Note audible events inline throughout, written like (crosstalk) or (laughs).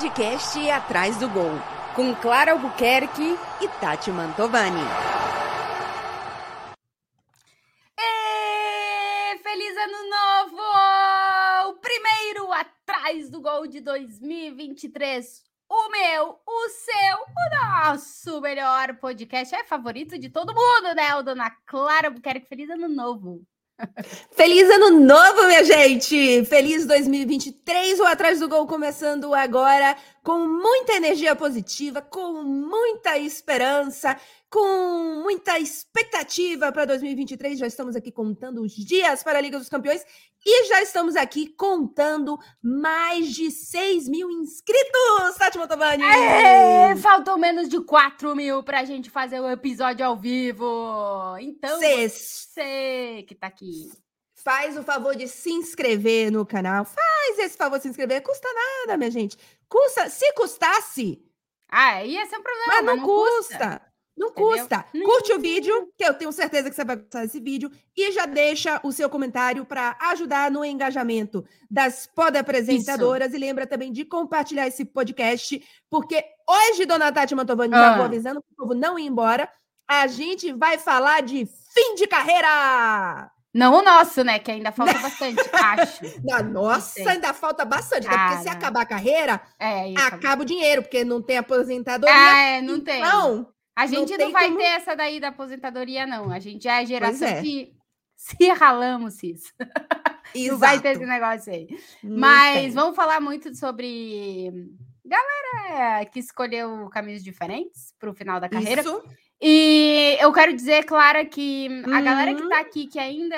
podcast Atrás do Gol, com Clara Albuquerque e Tati Mantovani. E feliz ano novo! O primeiro Atrás do Gol de 2023. O meu, o seu, o nosso melhor podcast. É favorito de todo mundo, né? O Dona Clara Albuquerque. Feliz ano novo! Feliz ano novo, minha gente! Feliz 2023, o Atrás do Gol começando agora com muita energia positiva, com muita esperança, com muita expectativa para 2023. Já estamos aqui contando os dias para a Liga dos Campeões e já estamos aqui contando mais de 6 mil inscritos, Tati Motovani! É, faltou menos de 4 mil para a gente fazer o episódio ao vivo. Então, Cês. você que tá aqui. Faz o favor de se inscrever no canal. Faz esse favor de se inscrever. Custa nada, minha gente. Custa, se custasse, Ah, ia ser um problema, mas não, custa. custa. Não Entendeu? custa. Curte o vídeo, que eu tenho certeza que você vai gostar desse vídeo, e já deixa o seu comentário para ajudar no engajamento das podapresentadoras. E lembra também de compartilhar esse podcast, porque hoje, dona Tati Mantovani, já Ah. vou avisando para o povo não ir embora, a gente vai falar de fim de carreira. Não o nosso, né? Que ainda falta bastante, (laughs) acho. Na nossa, ainda falta bastante, né? porque se acabar a carreira, É, isso. acaba o dinheiro, porque não tem aposentadoria. Ah, é, não tem. Então, A gente não, tem vai como- ter essa daí da aposentadoria, não. A gente já é a geração é. que (laughs) se ralamos isso. Não vai ter esse exato. negócio aí. Não Mas tem. vamos falar muito sobre galera que escolheu caminhos diferentes para o final da carreira. Isso. E eu quero dizer, Clara, que a galera que Uhum. tá aqui, que ainda,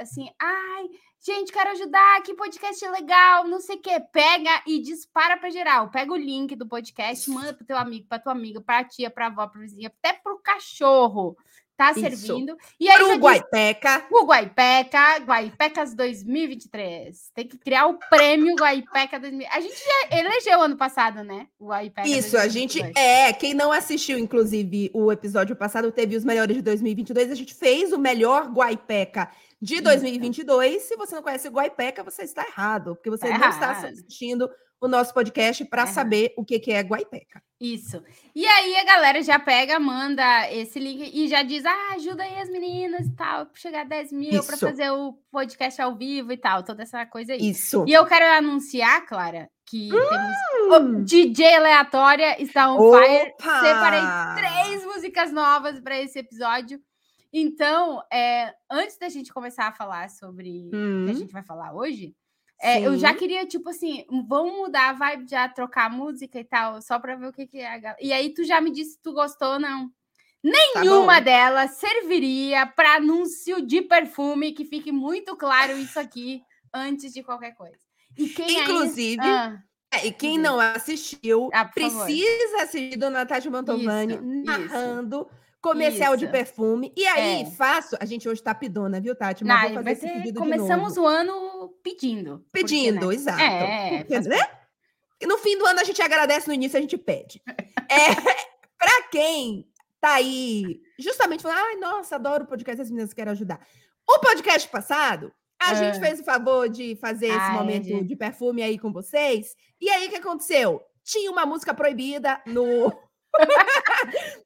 assim, ai, gente, quero ajudar, que podcast legal, não sei o quê. Pega e dispara pra geral. Pega o link do podcast, manda pro teu amigo, pra tua amiga, pra tia, pra avó, pra vizinha, até pro cachorro. Tá Isso. servindo. E aí Pro diz- Guaipeca. o Guaipeca, Guaipecas 2023. Tem que criar o prêmio Guaipeca 2023. A gente já elegeu ano passado, né? O Guaipeca Isso, a gente 2022. é. Quem não assistiu, inclusive, o episódio passado, teve os melhores de 2022. A gente fez o melhor Guaipeca de Isso. 2022. Se você não conhece o Guaipeca, você está errado, porque você Tá não está assistindo o nosso podcast para errado. saber o que que é Guaipeca. Isso. E aí a galera já pega, manda esse link e já diz: ah, ajuda aí as meninas e tal, pra chegar a 10 mil para fazer o podcast ao vivo e tal, toda essa coisa aí. Isso. E eu quero anunciar, Clara, que temos. Hum. O DJ Aleatória está on fire. Opa! Separei três músicas novas para esse episódio. Então, é, antes da gente começar a falar sobre o que a Hum, gente vai falar hoje, é, eu já queria, tipo assim, vamos mudar a vibe, já trocar a música e tal, só pra ver o que, que é a galera. E aí, tu já me disse se tu gostou ou não. Tá Nenhuma bom. delas serviria para anúncio de perfume, que fique muito claro isso aqui antes de qualquer coisa. E quem ainda- Inclusive, Ah, É, e quem não assistiu, Ah, por favor. precisa assistir Dona Tati Mantovani Isso, narrando comercial de Isso. perfume. E aí, É. faço. A gente hoje tá pedona, viu, Tati? Mas Não, vou fazer esse pedido começamos de o ano pedindo. porque, Pedindo, né? exato. É, Porque, faz né? No fim do ano a gente agradece, no início a gente pede. (laughs) É, pra quem tá aí justamente falando, ai, nossa, adoro o podcast das meninas, quero ajudar. O podcast passado, a É. gente fez o favor de fazer esse Ah, é, momento gente. de perfume aí com vocês. E aí, o que aconteceu? Tinha uma música proibida no...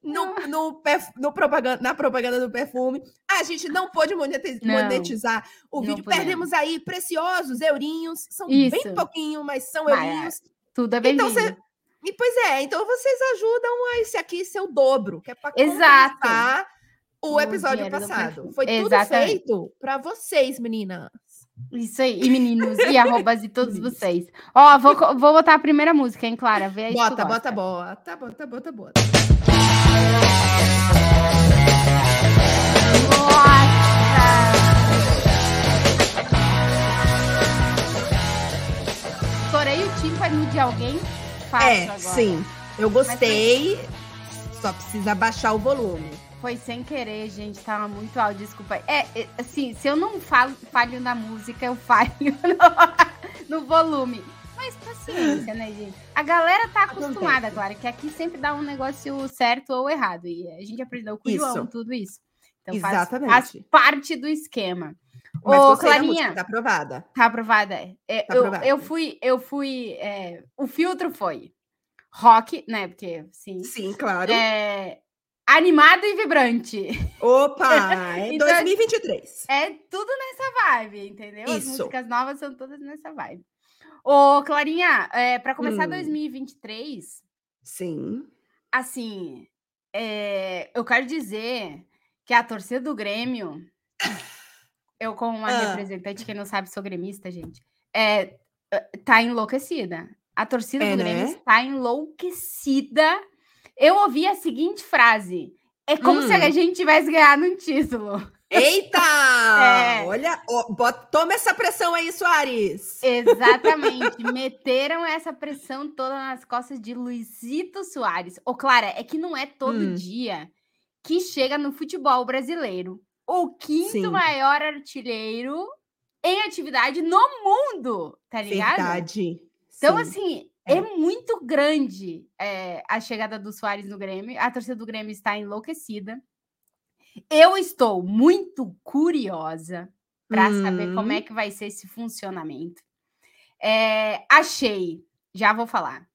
no, no, perf- no propaganda, na propaganda do perfume. A gente não pôde moneti- Não, monetizar o vídeo. podemos. Perdemos aí preciosos eurinhos. São Isso. bem pouquinho, mas são Mas, eurinhos. Tudo é Então, bem-vindo. você- E pois é, então vocês ajudam a esse aqui ser o dobro, que é para compensar o O episódio passado. Foi tudo Exatamente. feito para vocês, meninas. Isso aí, e meninos, e (laughs) arrobas e todos vocês. Ó, vou, vou botar a primeira música, hein, Clara? Vê aí Bota, bota, bota, bota, bota, bota. Nossa! Estourei o tímpano de alguém? Faço É, agora. sim. Eu gostei. Só precisa baixar o volume. Foi sem querer, gente, tava muito alto, desculpa. É, é, assim, se eu não falo, falho na música, eu falho (laughs) no, no volume. Mas paciência, né, gente? A galera tá acostumada, claro, que aqui sempre dá um negócio certo ou errado. E a gente aprendeu com o João, Isso. tudo isso. Então faz, Exatamente. faz parte do esquema. Mas Ô, Clarinha. tá aprovada. Tá aprovada? é. É, Tá eu, aprovada. eu fui, eu fui. é, o filtro foi rock, né? Porque sim. Sim, claro. É, animado e vibrante. Opa, (laughs) é Então- 2023. É tudo nessa vibe, entendeu? As Isso. músicas novas são todas nessa vibe. Ô, Clarinha, é, para começar Hum. 2023, Sim. assim, é, eu quero dizer que a torcida do Grêmio, eu como uma Ah. representante, quem não sabe, sou gremista, gente, é, é, tá enlouquecida. A torcida É, do Grêmio né? está enlouquecida. Eu ouvi a seguinte frase: é como se Hum. a gente tivesse ganhado um título. Eita! (laughs) É. Olha, ó, bota- toma essa pressão aí, Soares. Exatamente. (laughs) Meteram essa pressão toda nas costas de Luizito Soares. Ô, Clara, é que não é todo Hum. dia que chega no futebol brasileiro o quinto Sim. maior artilheiro em atividade no mundo, tá ligado? Verdade. Então, Sim. assim, É. é, muito grande é, a chegada do Soares no Grêmio. A torcida do Grêmio está enlouquecida. Eu estou muito curiosa para saber como Hum. é que vai ser esse funcionamento. É, achei, já vou falar,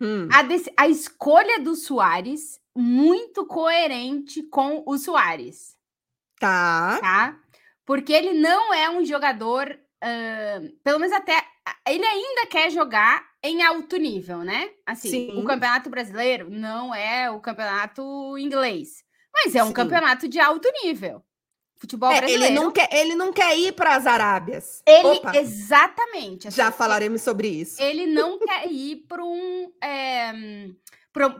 Hum, a, a escolha do Soares muito coerente com o Soares tá. tá? Porque ele não é um jogador, ahn, pelo menos até. Ele ainda quer jogar em alto nível, né? Assim, Sim. o campeonato brasileiro não é o campeonato inglês, mas é um Sim. campeonato de alto nível. Futebol É, brasileiro. ele, não quer, ele não quer ir para as Arábias. Ele- Opa, exatamente. já assim, falaremos sobre isso. Ele não quer ir para um.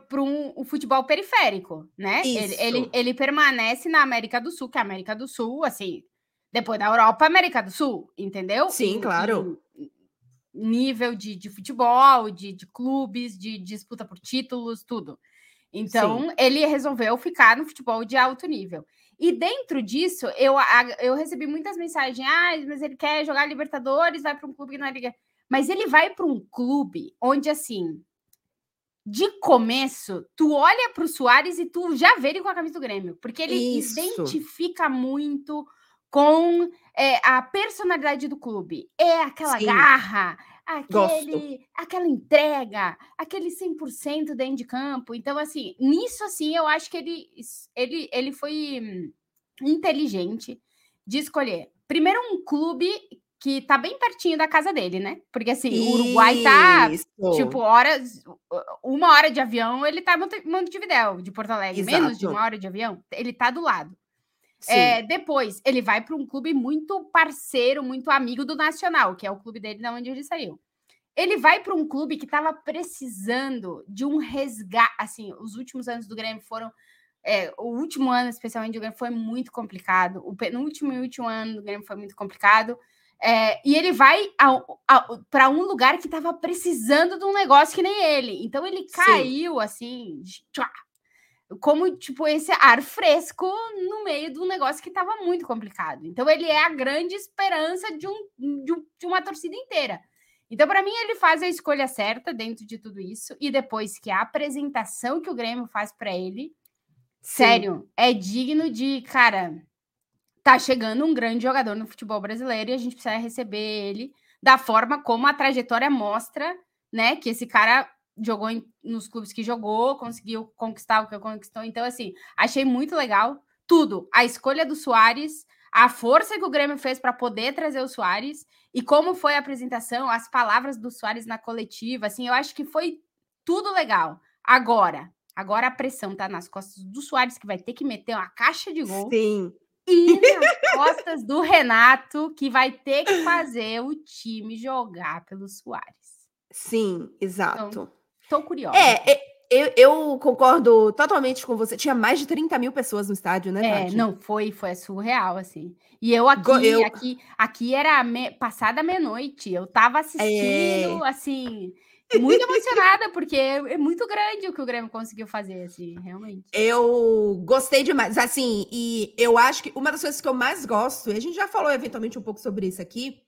para um, um futebol periférico, né? Ele, ele, ele permanece na América do Sul, que a América do Sul, assim, depois da Europa, América do Sul, entendeu? Sim, claro. em nível de, de futebol, de, de clubes, de disputa por títulos, tudo. Então, ele resolveu ficar no futebol de alto nível. E dentro disso, eu, eu recebi muitas mensagens. Ah, mas ele quer jogar Libertadores, vai para um clube que não é Liga. Mas ele vai para um clube onde, assim, de começo, tu olha para o Soares e tu já vê ele com a camisa do Grêmio. Porque ele Isso. identifica muito com é, a personalidade do clube. É aquela Sim. garra, Gosto. aquele, aquela entrega, aquele 100% dentro de campo. Então, assim, nisso, assim, eu acho que ele, ele, ele foi inteligente de escolher. Primeiro, um clube que tá bem pertinho da casa dele, né? Porque, assim, o Uruguai tá, Isso. tipo, horas, uma hora de avião, ele tá em Monte- Montevidéu, de Porto Alegre. Menos de Exato. uma hora de avião, ele tá do lado. Sim. É, depois, ele vai para um clube muito parceiro, muito amigo do Nacional, que é o clube dele, da onde ele saiu. Ele vai para um clube que estava precisando de um resgate. Assim, os últimos anos do Grêmio foram. é, o último ano, especialmente, do Grêmio foi muito complicado. O penúltimo e último ano do Grêmio foi muito complicado. É, e ele vai para um lugar que estava precisando de um negócio que nem ele. Então ele Sim. caiu assim, de- tchá, como tipo esse ar fresco no meio de um negócio que estava muito complicado. Então ele é a grande esperança de, um, de, um- de uma torcida inteira. Então para mim ele faz a escolha certa dentro de tudo isso e depois que a apresentação que o Grêmio faz para ele, Sim. sério, é digno de, cara, tá chegando um grande jogador no futebol brasileiro e a gente precisa receber ele da forma como a trajetória mostra, né, que esse cara jogou em- nos clubes que jogou, conseguiu conquistar o que conquistou. Então, assim, achei muito legal tudo. A escolha do Soares, a força que o Grêmio fez para poder trazer o Soares e como foi a apresentação, as palavras do Soares na coletiva, assim, eu acho que foi tudo legal. Agora, agora a pressão tá nas costas do Soares, que vai ter que meter uma caixa de gol Sim. e nas costas do Renato, que vai ter que fazer o time jogar pelo Soares. Sim, exato. Tô curiosa. É, é, eu, eu concordo totalmente com você. Tinha mais de 30 mil pessoas no estádio, né, É, Tati? não, foi, foi surreal, assim. E eu aqui, eu- aqui, aqui era me- passada meia-noite, eu tava assistindo, É. assim, muito emocionada, porque é muito grande o que o Grêmio conseguiu fazer, assim, realmente. Eu gostei demais. Assim, e eu acho que uma das coisas que eu mais gosto, e a gente já falou eventualmente um pouco sobre isso aqui,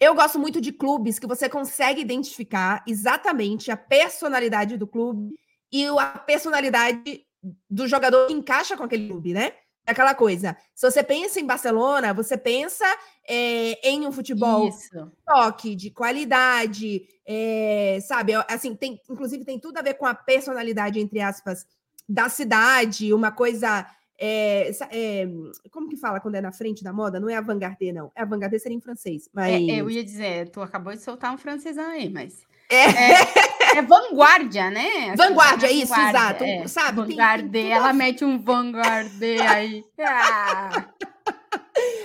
eu gosto muito de clubes que você consegue identificar exatamente a personalidade do clube e a personalidade do jogador que encaixa com aquele clube, né? aquela coisa. Se você pensa em Barcelona, você pensa é, em um futebol Isso. toque, de qualidade, é, sabe? Assim, tem, inclusive tem tudo a ver com a personalidade, entre aspas, da cidade, uma coisa. É, é, como que fala quando é na frente da moda? Não é avant-garde, não. É avant-garde seria em francês, mas... É, eu ia dizer, tu acabou de soltar um francês aí, mas... É, é vanguarda, né? Vanguarda, isso, exato. É, sabe? Vanguarde, tem, tem ela mete um vanguarde aí. Ah. (laughs)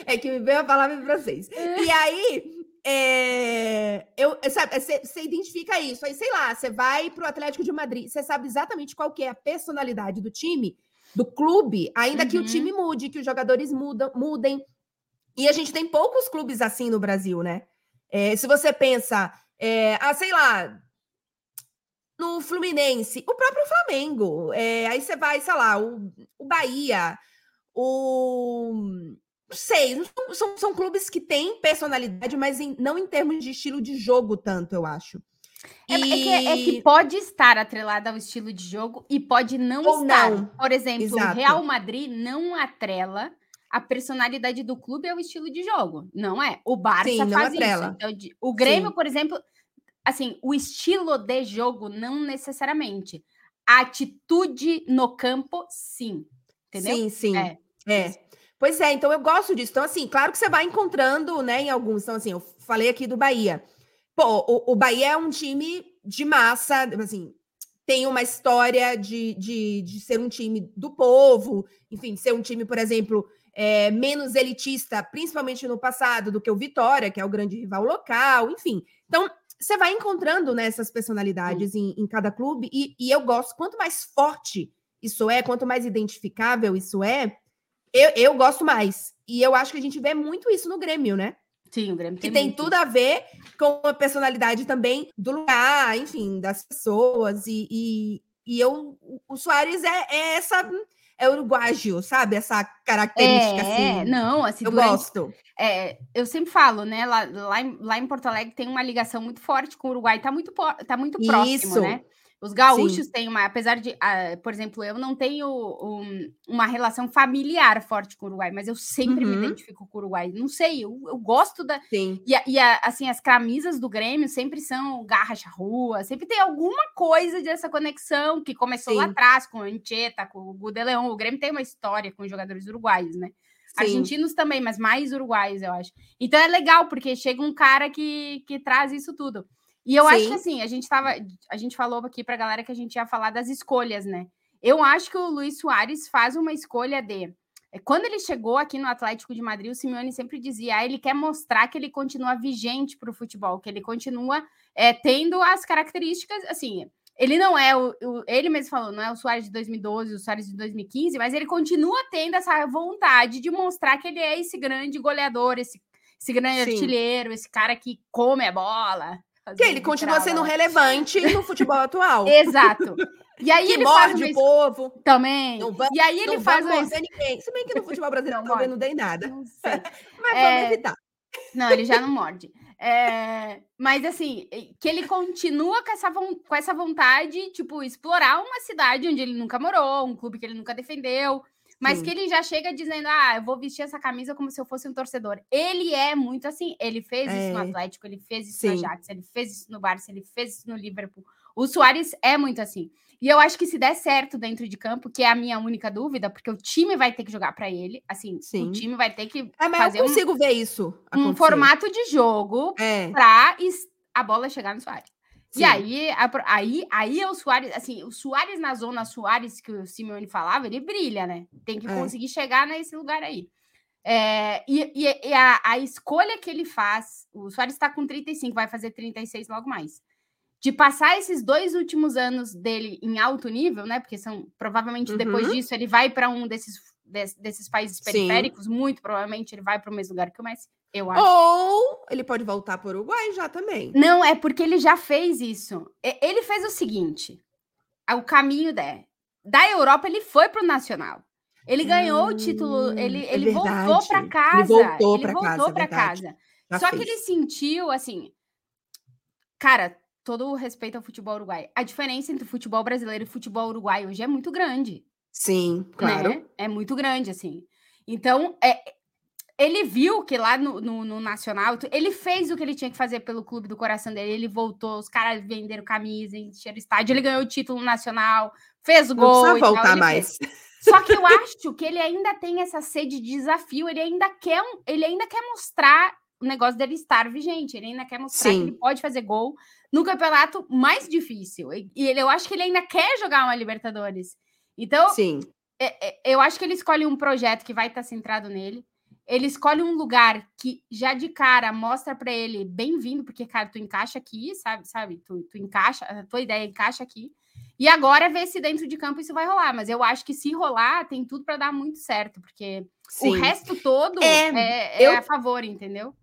É que me veio a palavra em francês. E aí, é, eu, sabe, você identifica isso. Aí, sei lá, você vai para o Atlético de Madrid, você sabe exatamente qual que é a personalidade do time, do clube, ainda uhum. que o time uhum. mude, que os jogadores mudam, mudem. E a gente tem poucos clubes assim no Brasil, né? É, se você pensa, é, ah, sei lá, no Fluminense, o próprio Flamengo. É, aí você vai, sei lá, o, o Bahia, o não sei, são, são clubes que têm personalidade, mas em, não em termos de estilo de jogo tanto, eu acho. É, e... é, que, é, que, pode estar atrelada ao estilo de jogo e pode não Ou estar. Não. Por exemplo, o Real Madrid não atrela a personalidade do clube ao estilo de jogo. Não é? O Barça Sim, faz atrela. isso. Então, o Grêmio, Sim. por exemplo, assim, o estilo de jogo não necessariamente. A atitude no campo, sim. Entendeu? Sim, sim. É. é. Pois é, então eu gosto disso. Então, assim, claro que você vai encontrando, né, em alguns. Então, assim, eu falei aqui do Bahia. Pô, o, o Bahia é um time de massa, assim, tem uma história de, de, de ser um time do povo, enfim, ser um time, por exemplo, é, menos elitista, principalmente no passado, do que o Vitória, que é o grande rival local, enfim. Então, você vai encontrando né, essas personalidades em, em, cada clube, e, e eu gosto, quanto mais forte isso é, quanto mais identificável isso é, eu, eu gosto mais. E eu acho que a gente vê muito isso no Grêmio, né? Sim, o Grêmio tem Que tem muito. tudo a ver com a personalidade também do lugar, enfim, das pessoas. E, e, e eu, o Soares é, é essa é uruguaio, sabe? Essa característica é, assim. Não, assim, eu durante, gosto. É, eu sempre falo, né? Lá, lá, em, lá em Porto Alegre tem uma ligação muito forte com o Uruguai, tá muito, tá muito próximo, Isso. né? Os gaúchos Sim. têm uma, apesar de, uh, por exemplo, eu não tenho um, uma relação familiar forte com o Uruguai, mas eu sempre uhum. me identifico com o Uruguai. Não sei, eu, eu gosto da. Sim. E, e a, assim, as camisas do Grêmio sempre são garras rua, sempre tem alguma coisa dessa conexão que começou Sim. lá atrás com o Ancheta, com o Gudeleon. O Grêmio tem uma história com os jogadores uruguaios, né? Sim. Argentinos também, mas mais uruguaios, eu acho. Então é legal, porque chega um cara que, que traz isso tudo. E eu Sim. acho que assim, a gente tava, a gente falou aqui para a galera que a gente ia falar das escolhas, né? Eu acho que o Luiz Soares faz uma escolha de é, quando ele chegou aqui no Atlético de Madrid, o Simeone sempre dizia: ah, ele quer mostrar que ele continua vigente para o futebol, que ele continua é, tendo as características, assim. Ele não é o, o, Ele mesmo falou, não é o Soares de 2012, o Soares de 2015, mas ele continua tendo essa vontade de mostrar que ele é esse grande goleador, esse, esse grande Sim. artilheiro, esse cara que come a bola, que ele continua sendo relevante no futebol atual. Exato. E aí que ele morde faz o povo. Também. Vamos, e aí ele faz uma... ninguém. Se bem que no (laughs) futebol brasileiro não, não dei nada. Não (laughs) sei. Mas é... vamos evitar. Não, ele já não morde. É... Mas assim, que ele continua com essa, com essa vontade, tipo, explorar uma cidade onde ele nunca morou, um clube que ele nunca defendeu, mas Sim. que ele já chega dizendo: ah, eu vou vestir essa camisa como se eu fosse um torcedor. Ele é muito assim. Ele fez é. isso no é. Atlético, ele fez isso Sim. no Ajax, ele fez isso no Barça, ele fez isso no Liverpool. O Soares é muito assim. E eu acho que se der certo dentro de campo, que é a minha única dúvida, porque o time vai ter que jogar para ele, assim, Sim. o time vai ter que é, mas fazer eu consigo um, ver isso acontecer. um formato de jogo é. para a bola chegar no Soares. Sim. E aí, aí, aí é o Soares, assim, o Soares na zona Soares que o Simeone falava, ele brilha, né? Tem que é. conseguir chegar nesse lugar aí. É, e, e, e a, a, escolha que ele faz, o Soares está com 35, vai fazer 36 logo mais. De passar esses dois últimos anos dele em alto nível, né? Porque são provavelmente uhum. depois disso ele vai para um desses, desses países periféricos, Sim. muito provavelmente ele vai para o mesmo lugar que o Messi. Eu acho. Ou ele pode voltar para o Uruguai já também. Não, é porque ele já fez isso. Ele fez o seguinte: o caminho da, da Europa, ele foi para o Nacional. Ele ganhou hum, o título, hum, ele, é ele voltou para casa. Ele voltou para casa. Pra casa. Só fez. que ele sentiu assim, cara, todo o respeito ao futebol uruguai. A diferença entre o futebol brasileiro e o futebol uruguai hoje é muito grande. Sim, claro. Né? É muito grande, assim. Então, é, ele viu que lá no, no, no, Nacional, ele fez o que ele tinha que fazer pelo clube do coração dele. Ele voltou, os caras venderam camisa, encheram estádio, ele ganhou o título nacional, fez o gol. Não voltar tal, mais. Fez. Só que eu acho que ele ainda tem essa sede de desafio, ele ainda quer, ele ainda quer mostrar o negócio dele estar vigente, ele ainda quer mostrar Sim. que ele pode fazer gol no campeonato mais difícil. E ele, eu acho que ele ainda quer jogar uma Libertadores. Então, Sim. É, é, eu acho que ele escolhe um projeto que vai estar centrado nele. Ele escolhe um lugar que já de cara mostra para ele bem-vindo, porque, cara, tu encaixa aqui, sabe? Sabe? Tu, tu encaixa, a tua ideia encaixa aqui. E agora ver se dentro de campo isso vai rolar. Mas eu acho que se rolar, tem tudo para dar muito certo, porque Sim. o resto todo é, é, é eu... a favor, entendeu?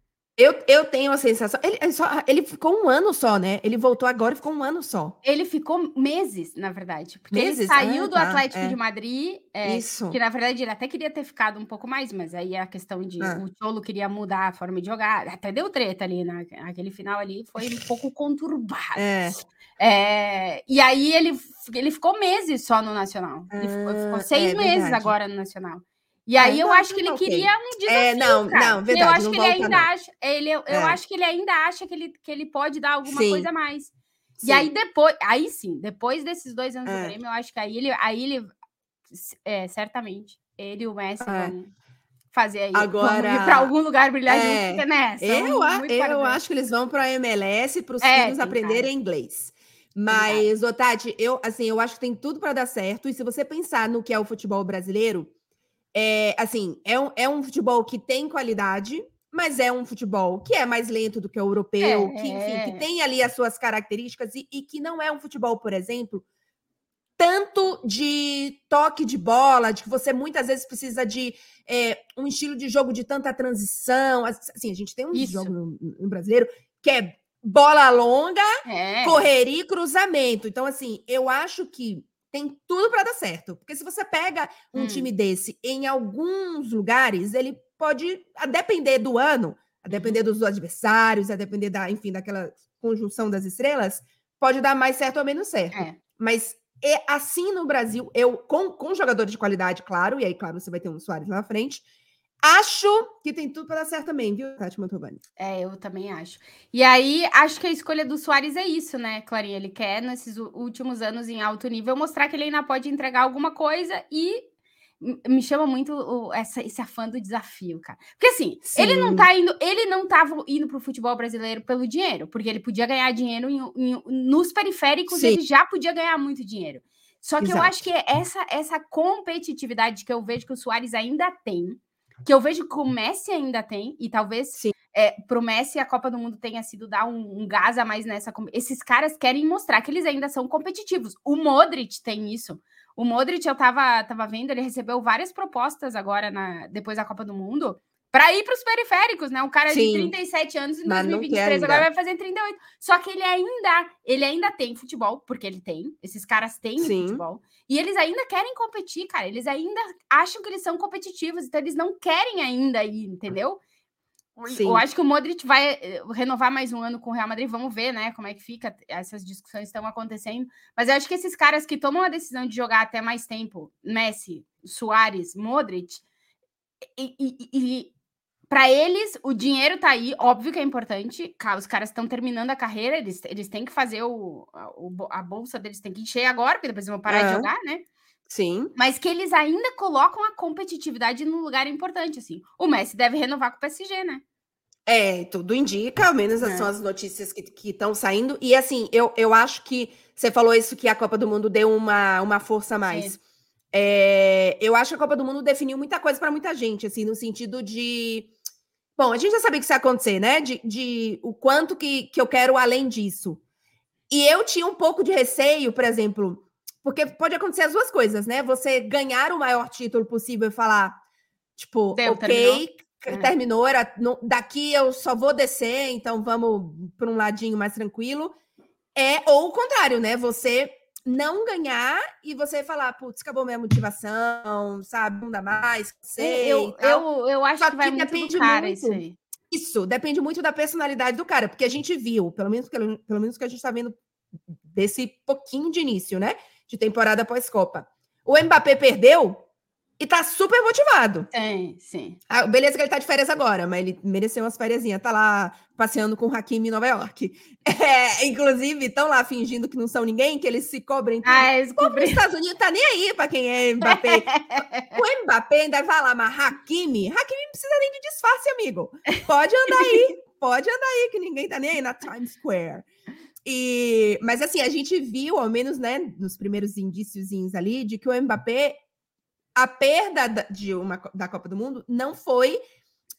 Eu, eu tenho a sensação. Ele, ele, só, ele ficou um ano só, né? Ele voltou agora e ficou um ano só. Ele ficou meses, na verdade. Porque meses? ele saiu ah, do tá, Atlético é. de Madrid. É, Isso. Que na verdade ele até queria ter ficado um pouco mais, mas aí a questão de ah. o Cholo queria mudar a forma de jogar. Até deu treta ali, na, naquele final ali. Foi um pouco conturbado. É. É, e aí ele, ele ficou meses só no Nacional. Ele ficou, ficou ah, seis é meses verdade. agora no Nacional. E aí eu acho que ele queria um desafio. É, não, cara. não, verdade. Eu acho que ele ainda não. acha, ele, eu, é. acho que ele ainda acha que ele, que ele pode dar alguma sim. coisa a mais. Sim. E aí depois, aí sim, depois desses dois anos é. do Grêmio, eu acho que aí ele, aí ele é, certamente, ele e o Messi é. vão fazer aí. Agora, para algum lugar brilhar é, junto, nessa. Eu, eu acho que eles vão para a MLS para os é, filhos aprenderem inglês. Mas, Otati, eu assim, eu acho que tem tudo para dar certo. E se você pensar no que é o futebol brasileiro, é, assim, é um, é um futebol que tem qualidade, mas é um futebol que é mais lento do que o europeu, é. que, enfim, que tem ali as suas características e, e, que não é um futebol, por exemplo, tanto de toque de bola, de que você muitas vezes precisa de é, um estilo de jogo de tanta transição. Assim, a gente tem um Isso. jogo no, no, brasileiro que é bola longa, é. correria e cruzamento. Então, assim, eu acho que tem tudo para dar certo. Porque se você pega um hum. time desse em alguns lugares, ele pode, a depender do ano, a uhum. depender dos adversários, a depender da, enfim, daquela conjunção das estrelas, pode dar mais certo ou menos certo. É. Mas é assim no Brasil, eu com, com jogadores de qualidade, claro, e aí, claro, você vai ter um Soares lá na frente, Acho que tem tudo para dar certo também, viu, Tati Mantovani? É, eu também acho. E aí, acho que a escolha do Soares é isso, né, Clarinha? Ele quer, nesses últimos anos em alto nível, mostrar que ele ainda pode entregar alguma coisa e me chama muito o, essa, esse afã do desafio, cara. Porque assim, Sim. ele não tá indo, ele não tava indo pro futebol brasileiro pelo dinheiro, porque ele podia ganhar dinheiro em, em, nos periféricos, Sim. ele já podia ganhar muito dinheiro. Só que Exato. eu acho que essa, essa competitividade que eu vejo que o Soares ainda tem, que eu vejo que o Messi ainda tem, e talvez Sim. É, pro Messi a Copa do Mundo tenha sido dar um, um gás a mais nessa. Esses caras querem mostrar que eles ainda são competitivos. O Modric tem isso. O Modric, eu tava, tava vendo, ele recebeu várias propostas agora, na, depois da Copa do Mundo, para ir para os periféricos, né? Um cara Sim, de 37 anos em 2023 agora vai fazer 38. Só que ele ainda, ele ainda tem futebol, porque ele tem, esses caras têm Sim. futebol. E eles ainda querem competir, cara. Eles ainda acham que eles são competitivos, então eles não querem ainda ir, entendeu? Sim. Eu acho que o Modric vai eh, renovar mais um ano com o Real Madrid. Vamos ver, né, como é que fica. Essas discussões estão acontecendo. Mas eu acho que esses caras que tomam a decisão de jogar até mais tempo, Messi, Soares, Modric, e, e, e para eles, o dinheiro tá aí, óbvio que é importante. Os caras estão terminando a carreira, eles, eles têm que fazer o, a, a bolsa deles tem que encher agora, porque depois vão parar é. de jogar, né? Sim. Mas que eles ainda colocam a competitividade no lugar importante, assim. O Messi deve renovar com o PSG, né? É, tudo indica, ao menos é. são as notícias que estão saindo. E assim, eu, eu acho que você falou isso que a Copa do Mundo deu uma, uma força a mais. É, eu acho que a Copa do Mundo definiu muita coisa para muita gente, assim, no sentido de Bom, a gente já sabia que isso ia acontecer, né? De, de o quanto que, que eu quero além disso. E eu tinha um pouco de receio, por exemplo, porque pode acontecer as duas coisas, né? Você ganhar o maior título possível e falar, tipo, Deu, ok, terminou, terminou era, no, daqui eu só vou descer, então vamos para um ladinho mais tranquilo. É, ou o contrário, né? Você não ganhar e você falar, putz, acabou minha motivação, sabe? Não dá mais, sei. Eu, eu, eu acho Só que vai que muito depende cara muito, isso aí. Isso, depende muito da personalidade do cara, porque a gente viu, pelo menos, pelo, pelo menos que a gente tá vendo desse pouquinho de início, né? De temporada pós-Copa. O Mbappé perdeu, E tá super motivado. Sim, sim. Ah, beleza que ele tá de férias agora, mas ele mereceu umas férias. Tá lá passeando com o Hakim em Nova York. (laughs) É, inclusive, estão lá fingindo que não são ninguém, que eles se cobrem. Ah, eles O povo dos cobriram. Estados Unidos tá nem aí pra quem é Mbappé. (laughs) o Mbappé ainda vai lá, mas Hakimi, Hakimi não precisa nem de disfarce, amigo. Pode andar aí, pode andar aí, que ninguém tá nem aí na Times Square. E, mas assim, a gente viu, ao menos, né, nos primeiros indíciozinhos ali, de que o Mbappé, a perda da- de uma, da Copa do Mundo não foi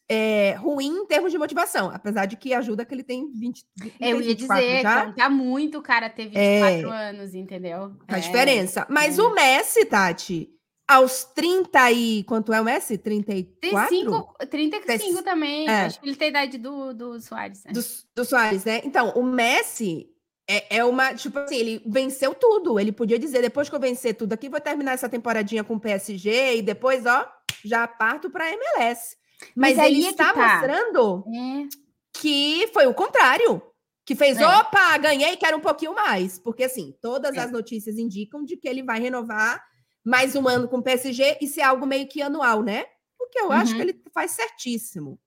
é, ruim em termos de motivação, apesar de que ajuda que ele tem 20. Eu ia 24 dizer, já. então, tá muito o cara ter 24 anos, entendeu? Faz É. diferença. Mas é. o Messi, Tati, aos 30 e. Quanto é o Messi? 34? 35, 35 Dez- também. é. Acho que ele tem a idade do, do Soares. né? Do, do Soares, né? Então, o Messi é, é uma. Tipo assim, ele venceu tudo. Ele podia dizer: depois que eu vencer tudo aqui, vou terminar essa temporadinha com o PSG e depois, ó, já parto para MLS. Mas, Mas aí ele é está tá. mostrando É. que foi o contrário. Que fez, É. opa, ganhei, quero um pouquinho mais. Porque, assim, todas É. as notícias indicam de que ele vai renovar mais um ano com o PSG e ser algo meio que anual, né? O que eu acho Uhum. que ele faz certíssimo.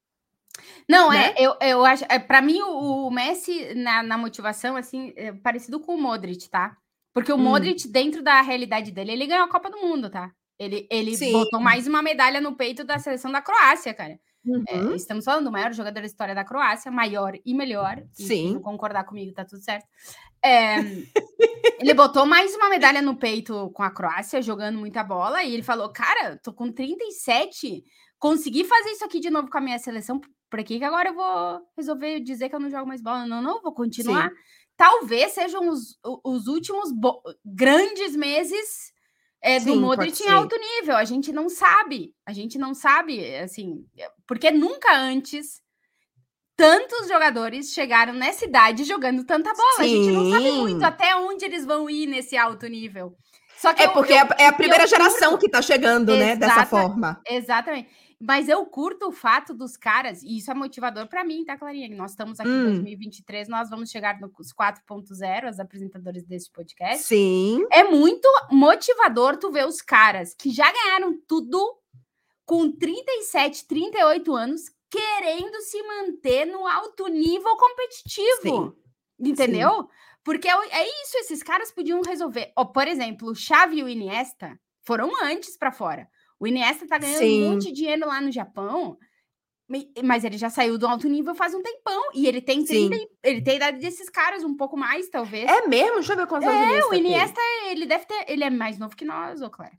Não, Né? é, eu, eu acho. É, para mim, o, o Messi na, na motivação, assim, é parecido com o Modric, tá? Porque o Hum. Modric, dentro da realidade dele, ele ganhou a Copa do Mundo, tá? Ele, ele Sim. botou mais uma medalha no peito da seleção da Croácia, cara. É, Uhum. estamos falando do maior jogador da história da Croácia, maior e melhor. E se Sim. concordar comigo, tá tudo certo. É, ele botou mais uma medalha no peito com a Croácia, jogando muita bola, e ele falou: Cara, tô com 37, consegui fazer isso aqui de novo com a minha seleção. Por que, que agora eu vou resolver dizer que eu não jogo mais bola? Não, não, vou continuar. Talvez sejam os, os últimos grandes meses é, do Sim, Modric em alto nível. A gente não sabe. A gente não sabe, assim, porque nunca antes tantos jogadores chegaram nessa idade jogando tanta bola. A gente não sabe Sim. muito até onde eles vão ir nesse alto nível. Só que É eu- porque eu- é a- é a primeira geração que tá chegando, né? Dessa Exata- forma. Exatamente. Mas eu curto o fato dos caras, e isso é motivador para mim, tá, Clarinha? Nós estamos aqui em Hum. 2023, nós vamos chegar nos 4.0, as apresentadoras deste podcast. Sim. É muito motivador tu ver os caras que já ganharam tudo com 37, 38 anos, querendo se manter no alto nível competitivo. Entendeu? Porque é, é isso, esses caras podiam resolver. Ó, por exemplo, o Xavi e o Iniesta foram antes para fora. O Iniesta tá ganhando Sim. um monte de dinheiro lá no Japão, mas ele já saiu do alto nível faz um tempão. E ele tem 30, Sim. e- ele tem a idade desses caras, um pouco mais, talvez. É mesmo? Deixa eu ver quantos anos É, Iniesta o tem. Iniesta, ele deve ter. Ele é mais novo que nós, ô Claire.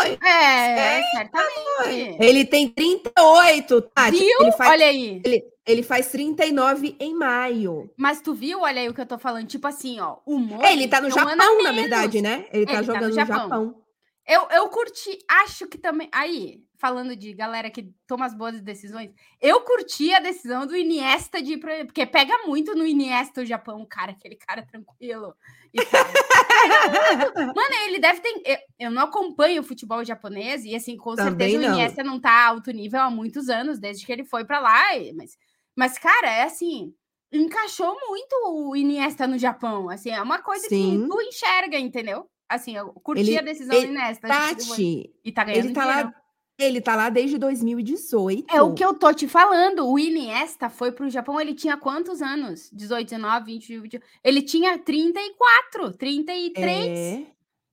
nós! É, certamente. Ele tem 38, Tati. Viu? Ele faz, Olha aí. ele, ele faz 39 em maio. Mas tu viu? Olha aí o que eu tô falando. Tipo assim, ó. O É, ele tá no é Japão, na verdade, né? Ele tá Ele tá no jogando no Japão. Eu, eu curti, acho que também. Aí, falando de galera que toma as boas decisões, eu curti a decisão do Iniesta de ir pra. Porque pega muito no Iniesta o Japão, cara, aquele cara tranquilo. e. (laughs) Mano, ele deve ter. Eu, eu não acompanho o futebol japonês, e assim, com Também certeza não. o Iniesta não tá alto nível há muitos anos, desde que ele foi pra lá. e- Mas, mas, cara, é assim. Encaixou muito o Iniesta no Japão. Assim, é uma coisa Sim. que tu enxerga, entendeu? Assim, eu curti Ele- a decisão ele- foi- Tati, e tá ganhando ele tá dinheiro. lá. Ele tá lá desde 2018. É o que eu tô te falando. O Iniesta foi pro Japão, ele tinha quantos anos? 18, 19, 20, 21. Ele tinha 34, 33. É.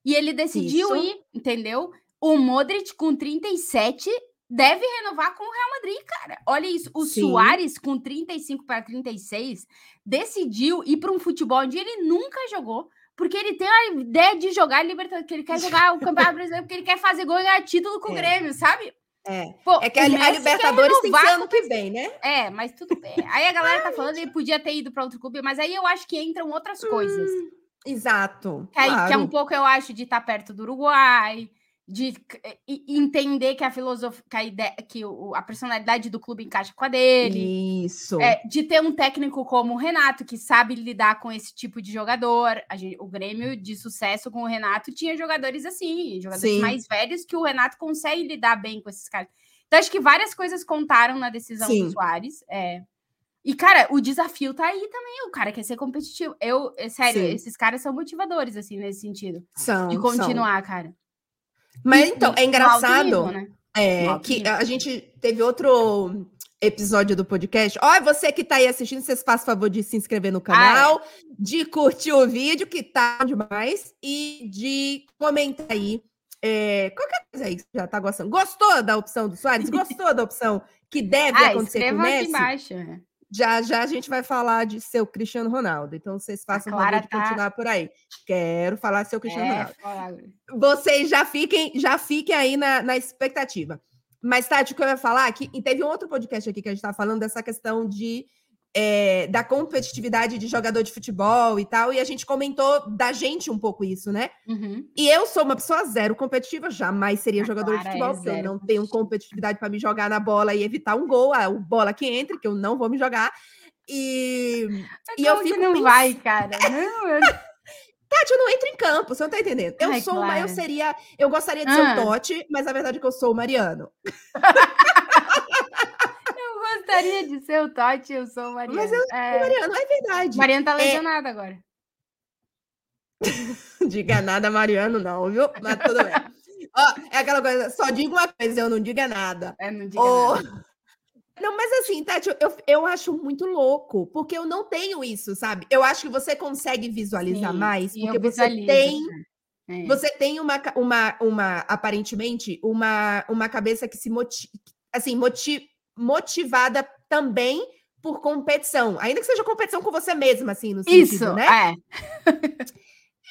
E ele decidiu Isso. ir, entendeu? O Modric com 37 deve renovar com o Real Madrid, cara. Olha isso. O Sim. Soares com 35 para 36 decidiu ir para um futebol onde ele nunca jogou. Porque ele tem a ideia de jogar Libertadores, que ele quer jogar o Campeonato Brasileiro, porque ele quer fazer gol e ganhar título com o É. Grêmio, sabe? É. Pô, É que a, o a Libertadores tem que ano que vem, né? é, mas tudo bem. Aí a galera tá falando que ele podia ter ido para outro clube, mas aí eu acho que entram outras coisas. Exato. Que, aí- que é claro. um pouco, eu acho, de estar perto do Uruguai, de c- e- entender que a filosofia, que a, ideia, que o- a personalidade do clube encaixa com a dele. Isso. É, de ter um técnico como o Renato, que sabe lidar com esse tipo de jogador. A gente- o Grêmio de sucesso com o Renato tinha jogadores assim, jogadores Sim. mais velhos, que o Renato consegue lidar bem com esses caras. Então, acho que várias coisas contaram na decisão Sim. do Soares. É. E, cara, o desafio tá aí também. O cara quer ser competitivo. Eu, é sério, Sim. esses caras são motivadores, assim, nesse sentido. São, De são. continuar, cara. Mas então, é engraçado Nível, né? é, que a gente teve outro episódio do podcast. Ó, você que tá aí assistindo, vocês façam favor de se inscrever no canal, de curtir o vídeo, que tá demais, e de comentar aí. é, qualquer coisa aí que você já tá gostando. Gostou da opção do Soares? Gostou da opção que deve Ah, acontecer com o escreva aqui Messi? embaixo. né? Já já a gente vai falar de seu Cristiano Ronaldo. Então vocês façam favor de tá- continuar por aí. Quero falar seu Cristiano É, Ronaldo fala- vocês já fiquem, já fiquem aí na, na expectativa. Mas, Tati, o que eu ia falar aqui, e teve um outro podcast aqui que a gente estava falando dessa questão de é, da competitividade de jogador de futebol e tal, e a gente comentou da gente um pouco isso, né? Uhum. E eu sou uma pessoa zero competitiva, jamais seria A jogador de é futebol, porque eu não tenho competitividade para me jogar na bola e evitar um gol, a bola que entre, que eu não vou me jogar. E, E eu fico não vai, cara. (laughs) Não, eu- Tati, eu não entro em campo, você não tá entendendo. Eu Ai, sou uma, eu seria, eu gostaria de ser Ah. o Totti, mas a verdade é que eu sou o Mariano. (laughs) eu gostaria de ser o Totti, eu sou o Mariano. Mas eu É, Mariano, é verdade. o Mariano tá É. lesionado agora. (laughs) Diga nada, Mariano, não, viu? Mas tudo bem. (laughs) Ó, é aquela coisa, só digo uma coisa, eu não diga nada. É, não diga nada. (laughs) Não, mas assim, Tati, eu, eu acho muito louco, porque eu não tenho isso, sabe? Eu acho que você consegue visualizar Sim, mais, porque você tem, É. você tem uma, uma, uma aparentemente, uma, uma cabeça que se moti assim, moti motivada também por competição, ainda que seja competição com você mesma, assim, no sentido, Isso, né? é.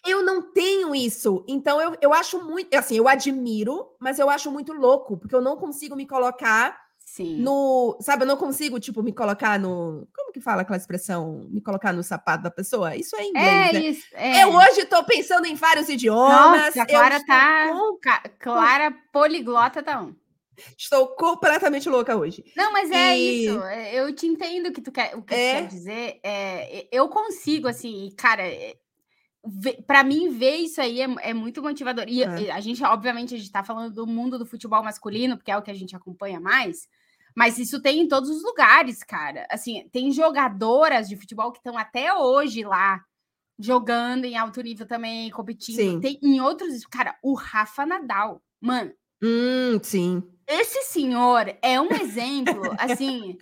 Eu não tenho isso. Então, eu, eu acho muito. Assim, eu admiro, mas eu acho muito louco, porque eu não consigo me colocar Sim. no. Sabe, eu não consigo, tipo, me colocar no. Como que fala aquela expressão? Me colocar no sapato da pessoa? Isso é inglês, É né? isso. É. Eu hoje tô pensando em vários idiomas. Nossa, a Clara estou tá. com- Clara poliglota tá um. Estou completamente louca hoje. Não, mas é E- isso. é, Eu te entendo que tu quer, o que tu É. quer dizer. É, eu consigo, assim, cara. É, Pra mim, ver isso aí é, é muito motivador. E É. a gente, obviamente, a gente tá falando do mundo do futebol masculino, porque é o que a gente acompanha mais. Mas isso tem em todos os lugares, cara. Assim, tem jogadoras de futebol que estão até hoje lá jogando em alto nível também, competindo. Sim. Tem em outros, cara, o Rafa Nadal. Mano, Hum, sim. Esse senhor é um exemplo, assim.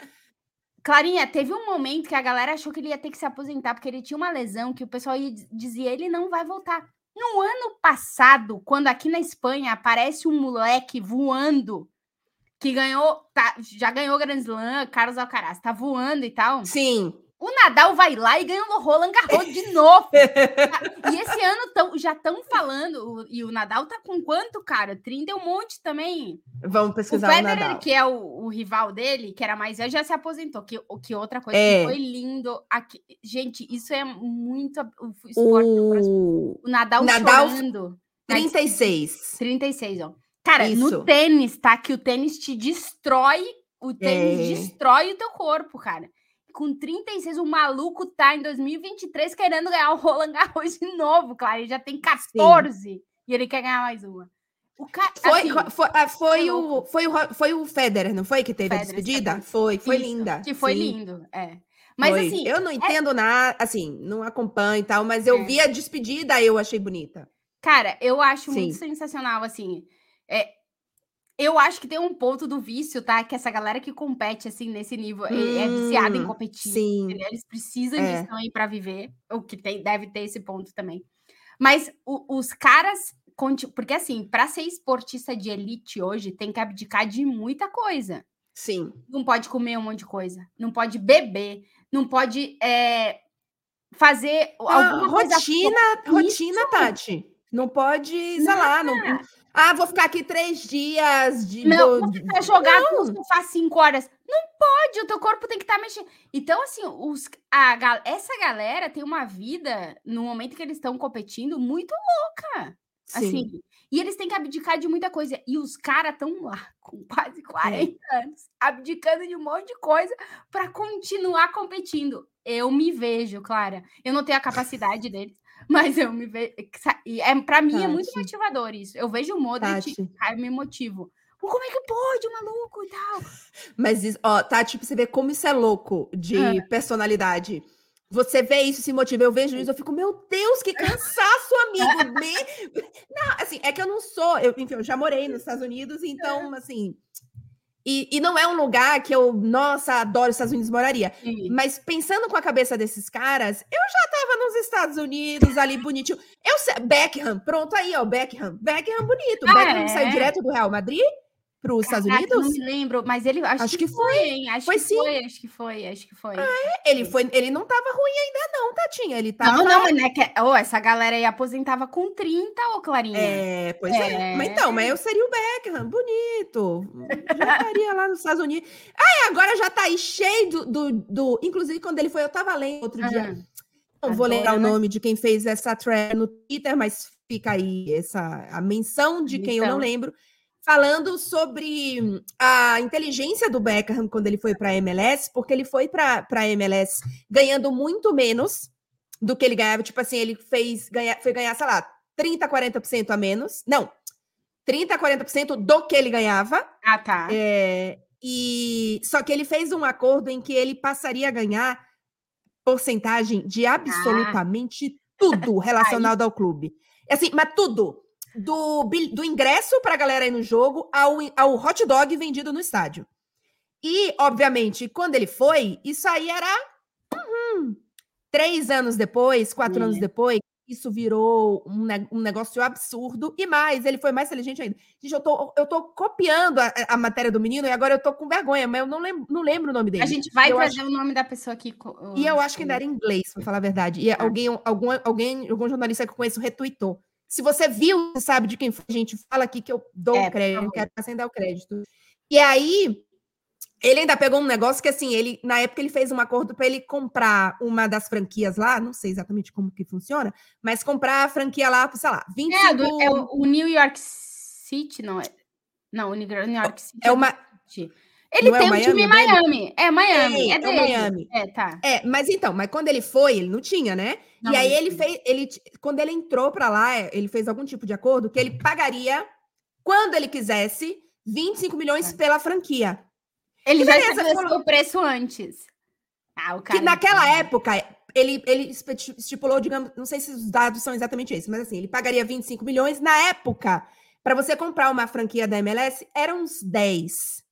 Clarinha, teve um momento que a galera achou que ele ia ter que se aposentar porque ele tinha uma lesão que o pessoal ia, diz- dizia ele não vai voltar. No ano passado, quando aqui na Espanha aparece um moleque voando que ganhou, tá, já ganhou Grand Slam, Carlos Alcaraz, tá voando e tal. Sim. O Nadal vai lá e ganha o Roland Garros de novo. (laughs) E esse ano tão, já estão falando, o- e o Nadal tá com quanto, cara? 30 e um monte também. Vamos O pesquisar o, Federer, Nadal. que é o, o rival dele, que era mais velho, já se aposentou. Que, o- que outra coisa É. que foi lindo. Aqui, gente, isso é muito o esporte. O O Nadal, Nadal, chorando. na 36. 36, ó. Cara, Isso. no tênis, tá? Que o tênis te destrói. O tênis É. destrói o teu corpo, cara. Com 36, o maluco tá em 2023 querendo ganhar o Roland Garros de novo, claro. Ele já tem 14 e ele quer ganhar mais uma. O cara, Foi, assim, foi, ah, foi é o, foi, o, foi o Federer, não foi que teve a Federer, despedida? Federer. Foi, foi isso, linda. Que foi sim. lindo, é. Mas Foi. assim, eu não entendo nada, assim, não acompanho e tal, mas eu É. vi a despedida eu achei bonita. Cara, eu acho muito Sim. sensacional, assim. É, eu acho que tem um ponto do vício, tá? Que essa galera que compete, assim, nesse nível, é, é viciada em Hum, competir. Sim. entendeu? Eles precisam É. disso também pra viver, o que tem, deve ter esse ponto também. Mas o- os caras. Porque, assim, pra ser esportista de elite hoje, tem que abdicar de muita coisa. Sim. Não pode comer um monte de coisa, não pode beber, não pode é, fazer Ah, alguma coisa rotina, rotina, Tati. Não pode, sei lá, não. Ah, vou ficar aqui três dias de. Não, do- vai jogar Não. no sofá cinco horas. Não pode, o teu corpo tem que estar mexendo. Então, assim, os, a, essa galera tem uma vida, no momento que eles estão competindo, muito louca. Sim. Assim, e eles têm que abdicar de muita coisa. E os caras estão lá, com quase 40 anos, abdicando de um monte de coisa para continuar competindo. Eu me vejo, Clara. Eu não tenho a capacidade deles, (laughs) mas eu me vejo. E é, para mim é muito Tati. motivador isso. Eu vejo o Modric, cara, eu me motivo. Como é que pode, maluco e tal? Mas, isso- ó, Tati, pra você ver como isso é louco de Ah. personalidade. você vê isso, se motiva. Eu vejo isso, eu fico, meu Deus, que cansaço, amigo. Me... (laughs) Não, assim, é que eu não sou. Eu, enfim, eu já morei nos Estados Unidos, então, (laughs) assim. E, e não é um lugar que eu, nossa, adoro os Estados Unidos, moraria. Sim. Mas pensando com a cabeça desses caras, eu já tava nos Estados Unidos, ali bonitinho. Eu Beckham, pronto aí, ó, Beckham. Beckham bonito. Ah, Beckham é? saiu direto do Real Madrid para os Estados Unidos. Não me lembro, mas ele acho, Acho que, que foi, hein? Acho Foi que sim. Ah, foi, acho que foi, acho que foi. Ele foi, ele não tava ruim ainda, não, Tatinha. Ele tava. Não, não, mas né, que, oh, essa galera aí aposentava com 30, ô Clarinha. É, pois é. É. Mas então, mas eu seria o Beckham, bonito. Já estaria lá nos Estados Unidos. Ah, e agora já tá aí cheio do, do, do- Inclusive, quando ele foi, eu tava lendo outro dia. Não vou Adoro, lembrar o nome de quem fez essa thread no Twitter, mas fica aí essa a menção de quem eu não lembro, falando sobre hum, a inteligência do Beckham quando ele foi para a MLS, porque ele foi para a MLS ganhando muito menos do que ele ganhava. Tipo assim, ele fez ganhar, foi ganhar, sei lá, 30, 40% a menos. Não, 30, 40% do que ele ganhava. Ah, tá. É, e só que ele fez um acordo em que ele passaria a ganhar porcentagem de absolutamente tudo (laughs) relacionado ao clube. Assim, mas tudo. Do, do ingresso para a galera ir no jogo ao, ao hot dog vendido no estádio. E, obviamente, quando ele foi, isso aí era uhum, três anos depois, quatro É. anos depois, isso virou um, um negócio absurdo. E mais, ele foi mais inteligente ainda. Gente, eu tô, eu tô copiando a, a matéria do menino e agora eu tô com vergonha, mas eu não lembro, não lembro o nome dele. A gente vai eu trazer o nome da pessoa aqui. E eu acho que ainda era em inglês, para falar a verdade. E alguém, algum, alguém, algum jornalista que eu conheço retweetou. Se você viu, você sabe de quem foi, a gente fala aqui que eu dou É, o crédito, eu quero sem dar o crédito. E aí, ele ainda pegou um negócio que, assim, ele, na época, ele fez um acordo para ele comprar uma das franquias lá, não sei exatamente como que funciona, mas comprar a franquia lá sei lá, 25... É, do- é o, o New York City, não é? Não, o New York City. é uma, City. Ele não é tem o um time em Miami dele? Miami. É Miami. É, É, é. Miami. É, tá. É, mas então, mas quando ele foi, ele não tinha, né? Não, e aí ele fez, ele quando ele entrou para lá, é, ele fez algum tipo de acordo que ele pagaria quando ele quisesse 25 milhões pela franquia. Ele já estabeleceu falou- o preço antes. Ah, o cara. Que naquela época ele ele estipulou, digamos, não sei se os dados são exatamente esses, mas assim, ele pagaria 25 milhões na época para você comprar uma franquia da MLS eram uns 10.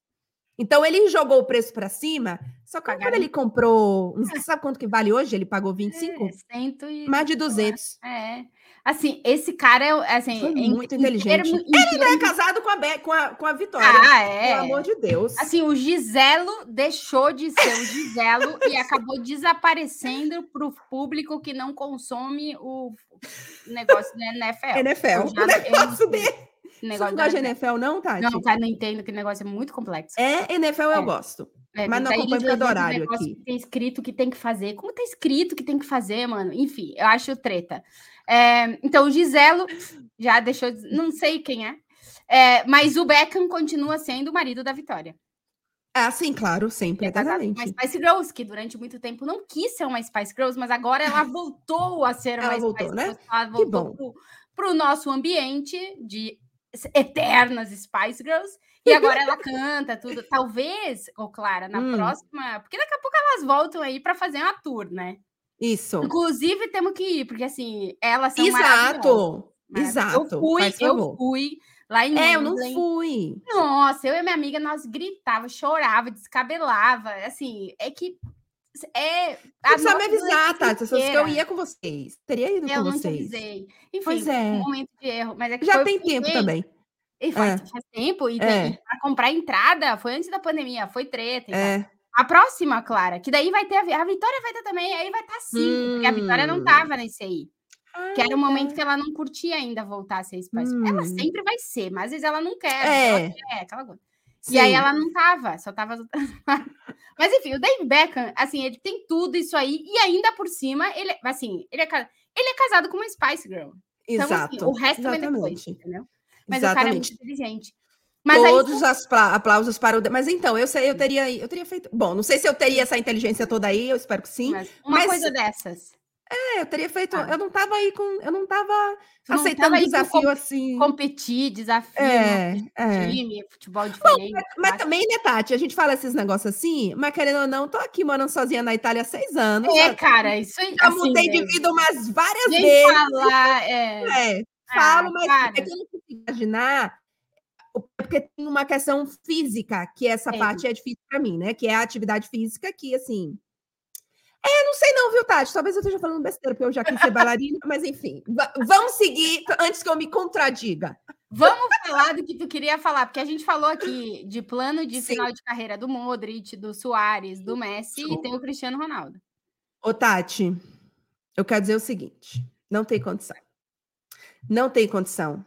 Então ele jogou o preço para cima, só que quando ele comprou, não sabe quanto que vale hoje? Ele pagou 25? É, cento e... Mais de 200. É. Assim, esse cara é assim, Foi em- muito em inteligente. termo- em Ele não é casado com a, Be com a, com a Vitória. Ah, é. Pelo amor de Deus. Assim, o Giselo deixou de ser o Giselo e acabou desaparecendo para o público que não consome o negócio da NFL. NFL. Já- O negócio eu- dele. Você negócio não gosta de NFL. NFL, não, Tati? Não, tá, não entendo que o negócio é muito complexo. É, NFL É. eu gosto. É, mas não acompanho por horário negócio aqui. que Tem escrito que tem que fazer. Como tá escrito que tem que fazer, mano? Enfim, eu acho treta. É, então, o Giselo já deixou. de- Não sei quem é. É, mas o Beckham continua sendo o marido da Vitória. Ah, sim, claro, sempre, É casado com uma eternamente. Spice Girls, que durante muito tempo não quis ser uma Spice Girls, mas agora ela voltou a ser uma Ela voltou, Spice né? Girls. Ela Que voltou bom. para o nosso ambiente de eternas Spice Girls. E agora ela canta tudo. (laughs) Talvez, ô Clara, na Hum. próxima. Porque daqui a pouco elas voltam aí para fazer uma tour, né? Isso. Inclusive, temos que ir, porque assim, elas são. Exato. Exato. Eu fui, eu fui lá em É, eu não fui. Nossa, eu e minha amiga, nós gritava, chorava, descabelava. Assim, é que. É, Não precisa me avisar, Tati. Se eu- eu ia com vocês. Teria ido Eu com não te vocês. avisei. Enfim, Pois é. um momento de erro. Mas é Já tem tempo também. E faz, É. faz tempo. E É. para comprar entrada, foi antes da pandemia, foi treta. e tal. É. A próxima, Clara, que daí vai ter. A, a Vitória vai ter também, aí vai estar cinco, porque a Vitória não Hum. tava nesse aí. Que era um Ah, momento tá. que ela não curtia ainda voltar a ser Spice. Ela Hum. sempre vai ser, mas às vezes ela não quer. É. Ela quer aquela coisa. E aí Sim. ela não tava, só tava. (laughs) Mas enfim, o Dave Beckham, assim, ele tem tudo isso aí, e ainda por cima, ele, é- assim, ele é, ele é casado com uma Spice Girl. Então, Exato. assim, o resto vem depois, Exatamente. entendeu? Mas o cara é muito Exatamente. inteligente. Mas aí, Todos os aplausos para o. Mas então, eu sei, eu teria, eu teria feito. Bom, não sei se eu teria essa inteligência toda aí, eu espero que sim. mas uma mas- coisa dessas. É, eu teria feito. Ah. Eu não tava aí com. Eu não tava não aceitando tava desafio com- assim. Competir, desafio, É, é. time, futebol diferente. Mas acho- também, né, Tati? A gente fala esses negócios assim, mas querendo ou não, tô aqui morando sozinha na Itália há seis anos. É, já- cara, isso aí. já assim, mudei de vida umas várias Nem vezes. falar, é. É, Ah, falo, mas cara. é que eu não consigo imaginar, porque tem uma questão física, que essa parte é difícil para mim, né? Que é a atividade física, que assim. É, não sei não, viu, Tati? Talvez eu esteja falando besteira, porque eu já quis ser bailarina, mas enfim. va- vamos seguir antes que eu me contradiga. Vamos falar do que tu queria falar, porque a gente falou aqui de plano de Sim. final de carreira do Modric, do Soares, do Messi Show. e tem o Cristiano Ronaldo. Ô, Tati, eu quero dizer o seguinte: não tem condição. Não tem condição.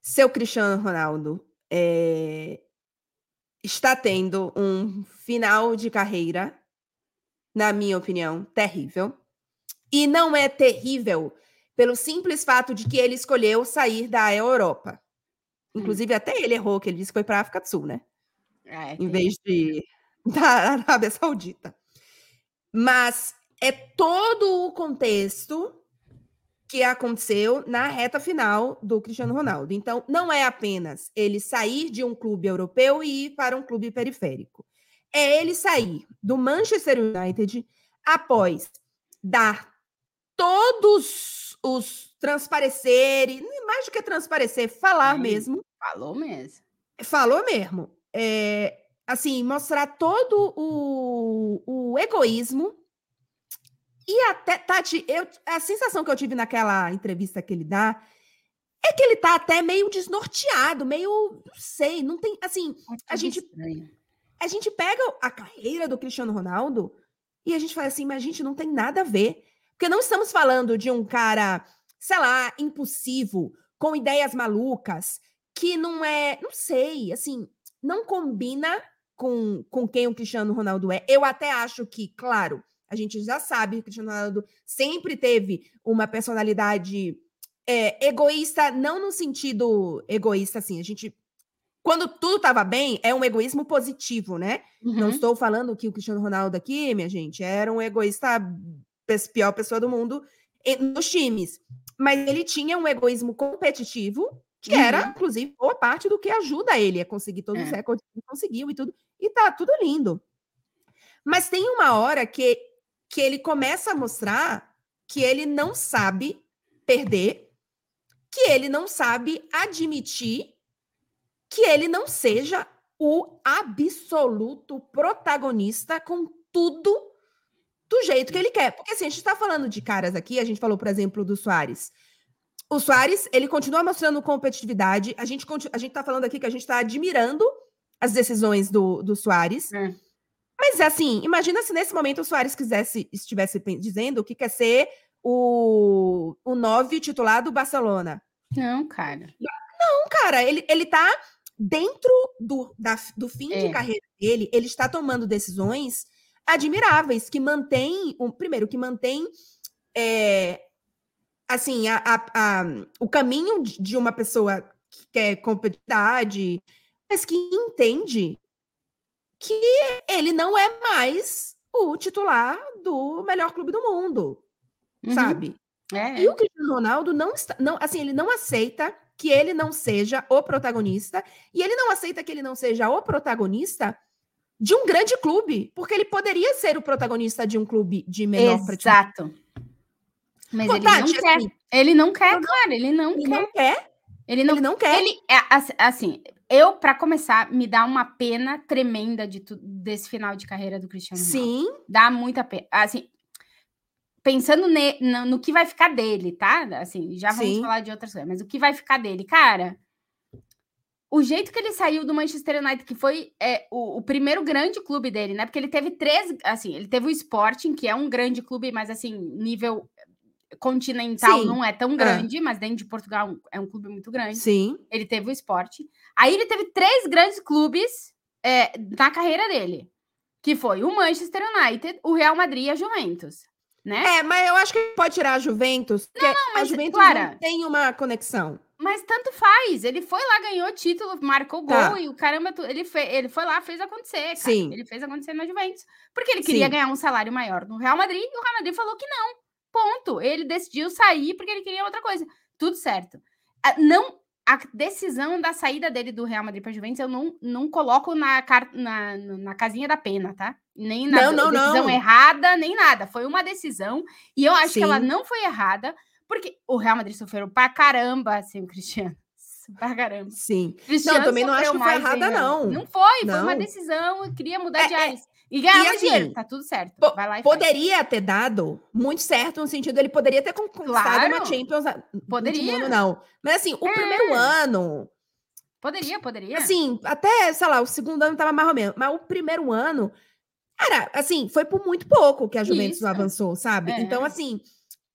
Seu Cristiano Ronaldo é, está tendo um final de carreira, na minha opinião, terrível. E não é terrível pelo simples fato de que ele escolheu sair da Europa. Inclusive, até ele errou, que ele disse que foi para a África do Sul, né? É, em vez de (laughs) da Arábia Saudita. Mas é todo o contexto que aconteceu na reta final do Cristiano Ronaldo. Então, não é apenas ele sair de um clube europeu e ir para um clube periférico. É ele sair do Manchester United após dar todos os transparecer, mais do que transparecer, falar Sim. mesmo Falou mesmo. Falou mesmo. É, assim, mostrar todo o, o egoísmo. E até, Tati, eu, a sensação que eu tive naquela entrevista que ele dá é que ele tá até meio desnorteado, meio, não sei, não tem, assim, A gente- Estranho. A gente pega a carreira do Cristiano Ronaldo e a gente fala assim, mas a gente não tem nada a ver. Porque não estamos falando de um cara, sei lá, impulsivo, com ideias malucas, que não é, não sei, assim, não combina com, com quem o Cristiano Ronaldo é. Eu até acho que, claro, a gente já sabe que o Cristiano Ronaldo sempre teve uma personalidade é, egoísta, não no sentido egoísta, assim, a gente quando tudo estava bem, é um egoísmo positivo, né? Não Uhum. estou falando que o Cristiano Ronaldo aqui, minha gente, era um egoísta, pior pessoa do mundo nos times. Mas ele tinha um egoísmo competitivo, que era, Uhum. inclusive, boa parte do que ajuda ele a conseguir todos os É. recordes que ele conseguiu e tudo. E tá tudo lindo. Mas tem uma hora que, que ele começa a mostrar que ele não sabe perder, que ele não sabe admitir que ele não seja o absoluto protagonista com tudo do jeito que ele quer. Porque assim, a gente está falando de caras aqui, a gente falou, por exemplo, do Soares. O Soares, ele continua mostrando competitividade. A gente, a gente tá falando aqui que a gente está admirando as decisões do, do Soares. É. Mas assim, imagina se nesse momento o Soares quisesse, estivesse dizendo que quer ser o, o nove titular do Barcelona. Não, cara. Não, cara, ele, ele tá dentro do, da- do fim de É. carreira dele, ele está tomando decisões admiráveis que mantém, um, primeiro, que mantém é, assim, a, a- a- o caminho de de uma pessoa que quer competitividade, mas que entende que ele não é mais o titular do melhor clube do mundo, Uhum. sabe? É, E o Cristiano Ronaldo não está, não, assim, ele não aceita que ele não seja o protagonista, e ele não aceita que ele não seja o protagonista de um grande clube, porque ele poderia ser o protagonista de um clube de menor exato. Mas Pô, ele Tati, não quer. assim, Ele não quer, cara. Ele não ele quer. não quer, Ele não ele não quer. Ele é ass- assim, eu para começar me dá uma pena tremenda de tu- desse final de carreira do Cristiano Ronaldo. Sim, Dá muita pena. Assim, pensando ne- no, no que vai ficar dele, tá? Assim, já vamos Sim. falar de outras coisas, mas o que vai ficar dele, cara? O jeito que ele saiu do Manchester United, que foi é, o, o primeiro grande clube dele, né? Porque ele teve três, assim, ele teve o Sporting, que é um grande clube, mas assim, nível continental Sim. não é tão grande, mas dentro de Portugal é um clube muito grande sim, ele teve o esporte. Aí ele teve três grandes clubes é, na carreira dele, que foi o Manchester United, o Real Madrid e a Juventus, né? é, mas eu acho que pode tirar a Juventus, porque a mas, Juventus Clara- não tem uma conexão. Mas tanto faz, ele foi lá, ganhou título, marcou gol Tá. e o caramba, ele, fe, ele foi lá, fez acontecer, cara. Sim. Ele fez acontecer na Juventus, porque ele queria Sim. ganhar um salário maior no Real Madrid e o Real Madrid falou que não. ponto. Ele decidiu sair porque ele queria outra coisa. Tudo certo. Ah, Não, a decisão da saída dele do Real Madrid para Juventus eu não, não coloco na, na, na casinha da pena, tá? Nem na Não, não, decisão não. errada, nem nada. Foi uma decisão e eu acho que ela Sim. não foi errada, porque o Real Madrid sofreu pra caramba assim, o Cristiano. (laughs) Pra caramba. Sim. Cristiano também não acho que foi errada, não. Não foi, foi uma Não. decisão, eu queria mudar É, de é, ares. E ganhava assim, dinheiro, tá tudo certo. Vai lá e faz. Poderia ter dado muito certo no sentido, ele poderia ter conquistado Claro. uma Champions. Poderia. ano, não. Mas assim, o É. primeiro ano, Poderia, poderia. assim, até, sei lá, o segundo ano tava mais ou menos, mas o primeiro ano, cara, assim, foi por muito pouco que a Juventus Isso. não avançou, sabe? É. Então, assim,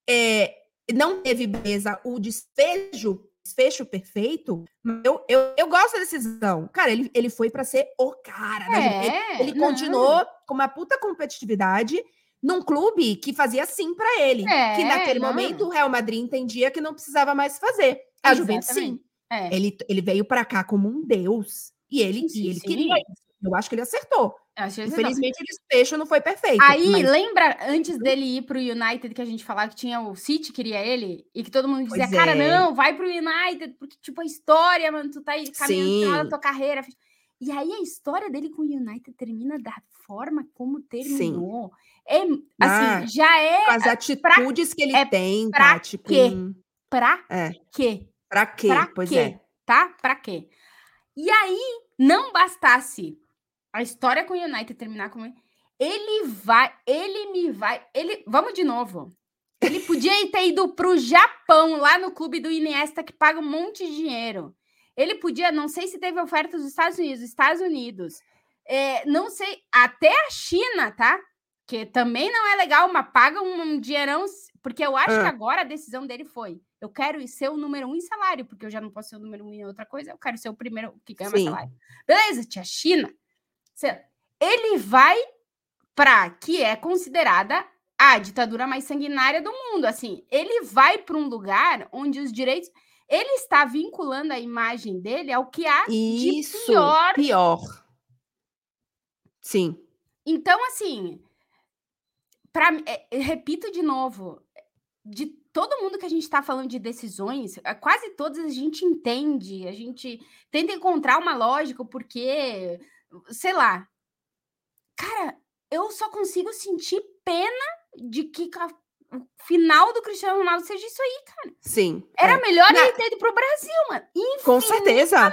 é, não teve beleza o desfecho, desfecho perfeito, eu, eu, eu gosto da decisão. Cara, ele, ele foi pra ser o cara. Ele- é, Ele não. continuou com uma puta competitividade num clube que fazia sim pra ele. É, que naquele não. momento o Real Madrid entendia que não precisava mais fazer. A Juventus sim. É. Ele, ele veio pra cá como um deus. E ele, Sim, sim, e ele sim. queria isso. Eu acho que ele acertou. Infelizmente, o desfecho não foi perfeito. Aí, mas- lembra antes dele ir pro United que a gente falava que tinha o City queria ele e que todo mundo dizia, Pois cara, é. não, vai pro United, porque tipo a história, mano, tu tá aí caminhando Sim. tua carreira. E aí a história dele com o United termina da forma como terminou. É, assim, Ah, já é as atitudes que ele é tem, pra Tati. quê? Com... pra É. quê? Pra quê? Pra pois quê? é. Tá? Pra quê? E aí, não bastasse a história com o United terminar com ele vai, ele me vai, ele, vamos de novo. Ele podia ter ido pro Japão, lá no clube do Iniesta que paga um monte de dinheiro. Ele podia, não sei se teve oferta dos Estados Unidos, Estados Unidos. É, não sei, até a China, tá? Que também não é legal, mas paga um dinheirão, porque eu acho que Ah. agora a decisão dele foi: eu quero ser o número um em salário, porque eu já não posso ser o número um em outra coisa, eu quero ser o primeiro que ganha mais Sim. salário. Beleza, tia China. Ele vai para que é considerada a ditadura mais sanguinária do mundo. Assim, ele vai para um lugar onde os direitos. Ele está vinculando a imagem dele ao que há de Isso. pior Pior. Sim. Então, assim, pra, mim- é, repito de novo, de todo mundo que a gente está falando de decisões, quase todas a gente entende, a gente tenta encontrar uma lógica, porque, sei lá. Cara, eu só consigo sentir pena de que o final do Cristiano Ronaldo seja isso aí, cara. Sim. Era é. melhor Na- ele ter ido pro Brasil, mano. Com certeza.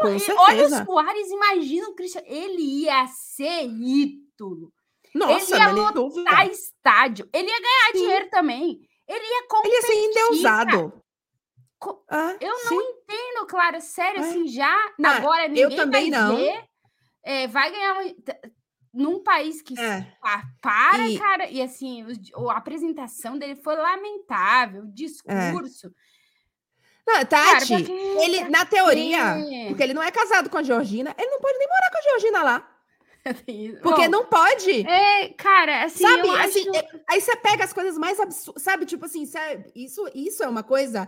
Com E Olha o certeza. Soares, imagina o Cristiano. Ele ia ser ídolo. Nossa, ia não é nem dúvida. Tá estádio. Ele ia ganhar Sim. dinheiro também. Ele ia Ele competir. ia ser endeusado. Co- Ah, Eu não sim. entendo, Clara. Sério, É. assim, já Não, agora ninguém também vai não. ver. É, vai ganhar t- num país que É. pa- para, E- cara. E assim, di- a apresentação dele foi lamentável. O discurso. Não, Cara, Tati, pra quê? ele, na teoria, porque ele não é casado com a Georgina, ele não pode nem morar com a Georgina lá. (laughs) Porque Bom, não pode. É, cara, assim, sabe, assim, acho... é- aí você pega as coisas mais absurdas, sabe? Tipo assim, sabe? Isso, isso é uma coisa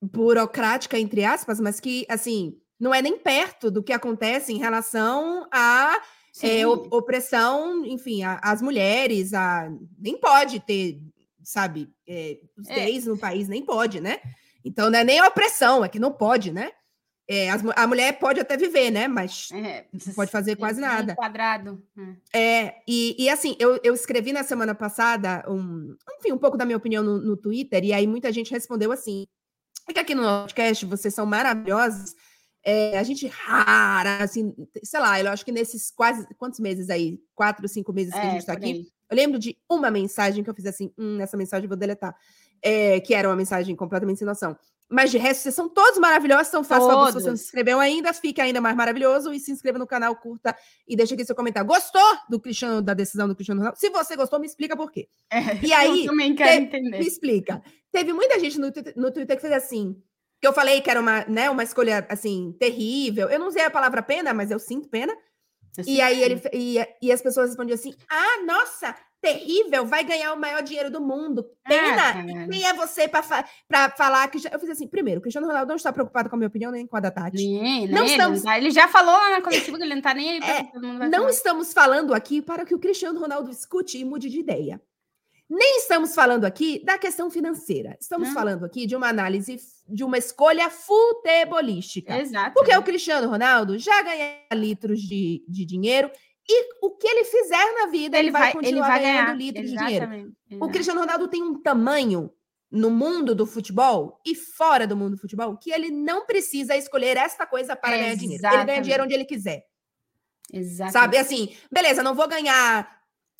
burocrática, entre aspas, mas que, assim, não é nem perto do que acontece em relação a é, opressão, enfim, as mulheres, a, nem pode ter, sabe, é, os É. gays no país, nem pode, né? Então não é nem a opressão, é que não pode, né? É, as a mulher pode até viver, né? Mas É, não pode fazer (laughs) quase nada. Quadrado. hum. É, e, e assim, eu, eu escrevi na semana passada, um, enfim, um pouco da minha opinião no, no Twitter, e aí muita gente respondeu assim: é que aqui no podcast vocês são maravilhosos, é, a gente rara, assim, sei lá, eu acho que nesses quase, quantos meses aí? Quatro, cinco meses que a É, gente tá por aqui, eu lembro de uma mensagem que eu fiz assim, hum, essa mensagem eu vou deletar, é, que era uma mensagem completamente sem noção. Mas de resto, vocês são todos maravilhosos, então faça favor, se você não se inscreveu ainda, fique ainda mais maravilhoso e se inscreva no canal, curta e deixa aqui seu comentário. Gostou do Cristiano, da decisão do Cristiano Ronaldo? Se você gostou, me explica por quê. É, E aí, eu também quero te- entender. Me explica. Teve muita gente no, no Twitter que fez assim, que eu falei que era uma, né, uma escolha, assim, terrível. Eu não usei a palavra pena, mas eu sinto pena. Eu E aí ele e, e as pessoas respondiam assim: "Ah, nossa, terrível, vai ganhar o maior dinheiro do mundo. Ah, Pena. Quem é você para falar que já... eu fiz assim, primeiro, o Cristiano Ronaldo não está preocupado com a minha opinião nem com a da Tati. Nem, Não nem, ele, estamos- tá- ele já falou lá na coletiva que ele não tá nem aí É, Não falar. estamos falando aqui para que o Cristiano Ronaldo escute e mude de ideia. Nem estamos falando aqui da questão financeira. Estamos Não. falando aqui de uma análise de uma escolha futebolística. Exato. Porque o Cristiano Ronaldo já ganha litros de, de dinheiro e o que ele fizer na vida, ele, vai, continuar ganhando litros de dinheiro. Exatamente. O Cristiano Ronaldo tem um tamanho no mundo do futebol e fora do mundo do futebol que ele não precisa escolher esta coisa para ganhar dinheiro. Ele ganha Exatamente. dinheiro onde ele quiser. Exatamente. Sabe? Assim, beleza, não vou ganhar,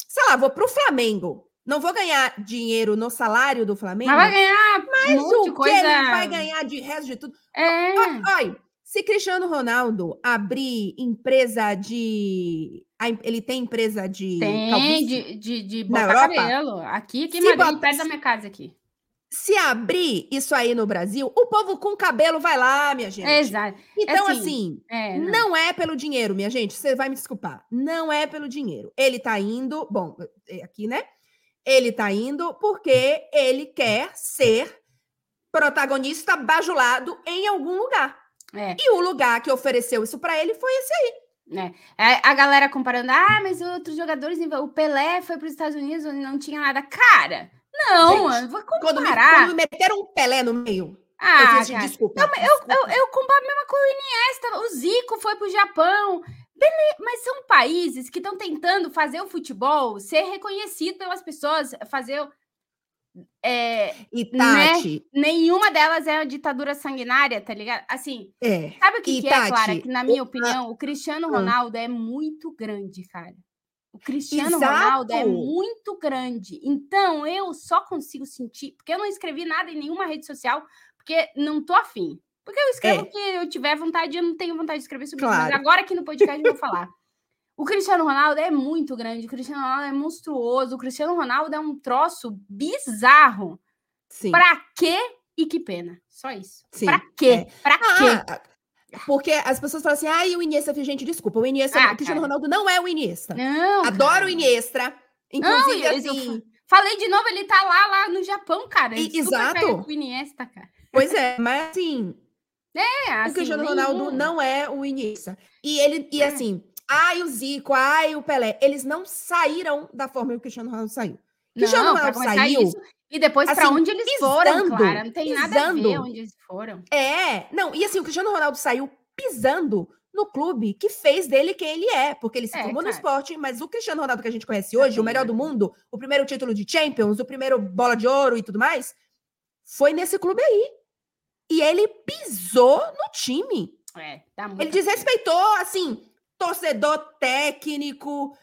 sei lá, vou pro Flamengo. Não vou ganhar dinheiro no salário do Flamengo. Mas vai ganhar mas um o coisa. que ele vai ganhar de resto de tudo? É. Olha, se Cristiano Ronaldo abrir empresa de. Ele tem empresa de. Tem calvície? de, de, de Na botar Europa? cabelo. Aqui, aqui em Madrid, bota- perto da minha casa aqui. Se abrir isso aí no Brasil, o povo com cabelo vai lá, minha gente. Exato. Então, assim, assim, É, não. não é pelo dinheiro, minha gente. Você vai me desculpar. Não é pelo dinheiro. Ele tá indo. Bom, é aqui, né? Ele tá indo porque ele quer ser protagonista bajulado em algum lugar. É. E o lugar que ofereceu isso pra ele foi esse aí. É, a galera comparando, ah, mas outros jogadores, o Pelé foi para os Estados Unidos onde não tinha nada. Cara, não, Gente, vou Quando me, comparar. quando me meteram um Pelé no meio, eu ah, fiz assim, desculpa. eu, desculpa. eu, eu comparo a mesma coisa, o Iniesta, o Zico foi pro Japão. Beleza, mas são países que estão tentando fazer o futebol ser reconhecido pelas pessoas, fazer... É, E né? Tati, nenhuma delas é uma ditadura sanguinária, tá ligado? Assim, é. Sabe o que, que é, Clara? Tati, Que, na minha o- opinião, o Cristiano Ah. Ronaldo é muito grande, cara. O Cristiano Exato. Ronaldo é muito grande. Então, eu só consigo sentir... Porque eu não escrevi nada em nenhuma rede social, porque não tô afim. Porque eu escrevo É. que eu tiver vontade, eu não tenho vontade de escrever sobre isso. Claro. Mas agora aqui no podcast eu vou (laughs) falar. O Cristiano Ronaldo é muito grande, o Cristiano Ronaldo é monstruoso, o Cristiano Ronaldo é um troço bizarro. Sim. Pra quê e que pena? Só isso. Sim, pra quê? é. Pra quê? Ah, porque as pessoas falam assim, ai, o Iniesta, gente, desculpa, o Iniesta, Ah, o Cristiano cara. Ronaldo não é o Iniesta. Não, Adoro cara. o Iniesta. Inclusive, eu- assim, Falei de novo, ele tá lá, lá no Japão, cara. E- exato. o Iniesta, cara. pois é, mas assim, É, o assim, Cristiano nenhum. Ronaldo não é o Iniesta. E ele, e É. assim, ai, o Zico, ai, o Pelé, eles não saíram da forma que o Cristiano Ronaldo saiu. Cristiano Não, Ronaldo saiu, isso. E depois pra assim, onde eles foram, pisando, Clara. Não tem nada a ver pisando. onde eles foram. É, não, e assim, o Cristiano Ronaldo saiu pisando no clube que fez dele quem ele é, porque ele se É, formou no esporte, mas o Cristiano Ronaldo que a gente conhece hoje, o melhor do mundo, o primeiro título de Champions, o primeiro bola de ouro e tudo mais, foi nesse clube aí. E ele pisou no time. É, tá muito. Ele desrespeitou, assim, torcedor técnico,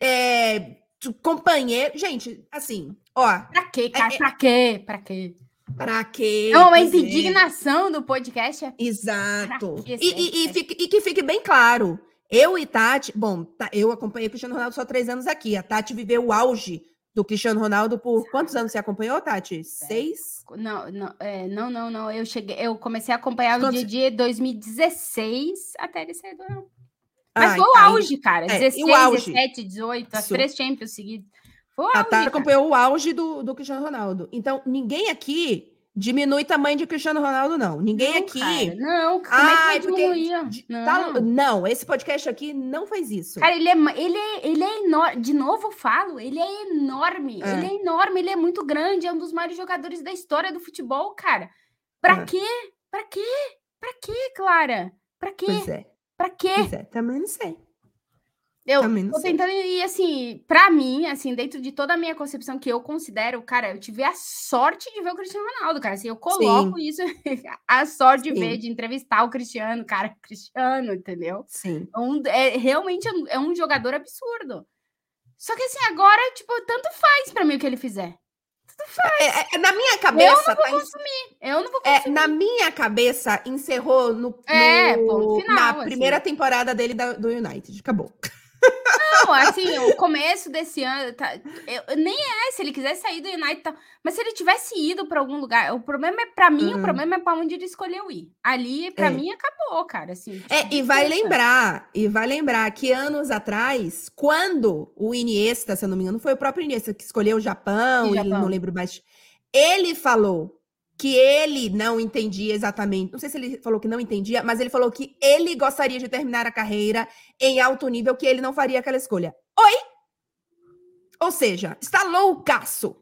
é, companheiro. Gente, assim, ó, Pra quê, cara? É, é- Pra quê? Pra quê? pra quê? É um momento de Pois é. indignação do podcast. é- Exato. Que E, e- e fique- e que fique bem claro. Eu e Tati, bom, tá, eu acompanhei o Cristiano Ronaldo só três anos aqui. A Tati viveu o auge do Cristiano Ronaldo por quantos anos você acompanhou, Tati? Seis? Não, não, é, não, não, não. Eu cheguei, eu comecei a acompanhar no dia de 2016 até ele sair do Mas Ai, foi o aí- auge, cara. é, e o 16, auge? 17, 18, as três Champions seguidas. Foi o A auge, Tati cara. acompanhou o auge do, do Cristiano Ronaldo. Então, ninguém aqui diminui o tamanho de Cristiano Ronaldo, não. Ninguém Não, aqui. cara, não, como Ai, é que vai porque diminuir? de- Não. tá- não, esse podcast aqui não faz isso. Cara, ele é, ele é, ele é enorme. De novo eu falo, ele é enorme. É. Ele é enorme, ele é muito grande, é um dos maiores jogadores da história do futebol, cara. Pra É. quê? Pra quê? Pra quê, Clara? Pra quê? Pois é, Pra quê? pois é, também não sei. Eu não tô tentando ir assim, pra mim, assim, dentro de toda a minha concepção que eu considero, cara, eu tive a sorte de ver o Cristiano Ronaldo, cara. Assim, eu coloco isso, (laughs) a sorte de ver, Sim. de entrevistar o Cristiano, cara, (laughs) Cristiano, entendeu? Sim. É um- é realmente é um- é um jogador absurdo. Só que assim, agora, tipo, tanto faz pra mim o que ele fizer. É, é- é na minha cabeça, tá em- Eu não vou É, consumir. na minha cabeça, encerrou no, É, no- ponto final, na assim. primeira temporada dele da- do United. Acabou. Não, assim, o começo desse ano. tá- eu- nem é se ele quiser sair do United. Tá, mas se ele tivesse ido pra algum lugar, o problema é pra mim, o Hum. problema é pra onde ele escolheu ir. Ali, pra É. mim, acabou, cara. Assim, É, tipo, e vai lembrar, e vai lembrar que anos atrás, quando o Iniesta, se eu não me engano, foi o próprio Iniesta que escolheu o Japão, e Japão. não lembro mais. Ele falou que ele não entendia exatamente, não sei se ele falou que não entendia, mas ele falou que ele gostaria de terminar a carreira em alto nível, que ele não faria aquela escolha. Oi? Ou seja, está loucaço.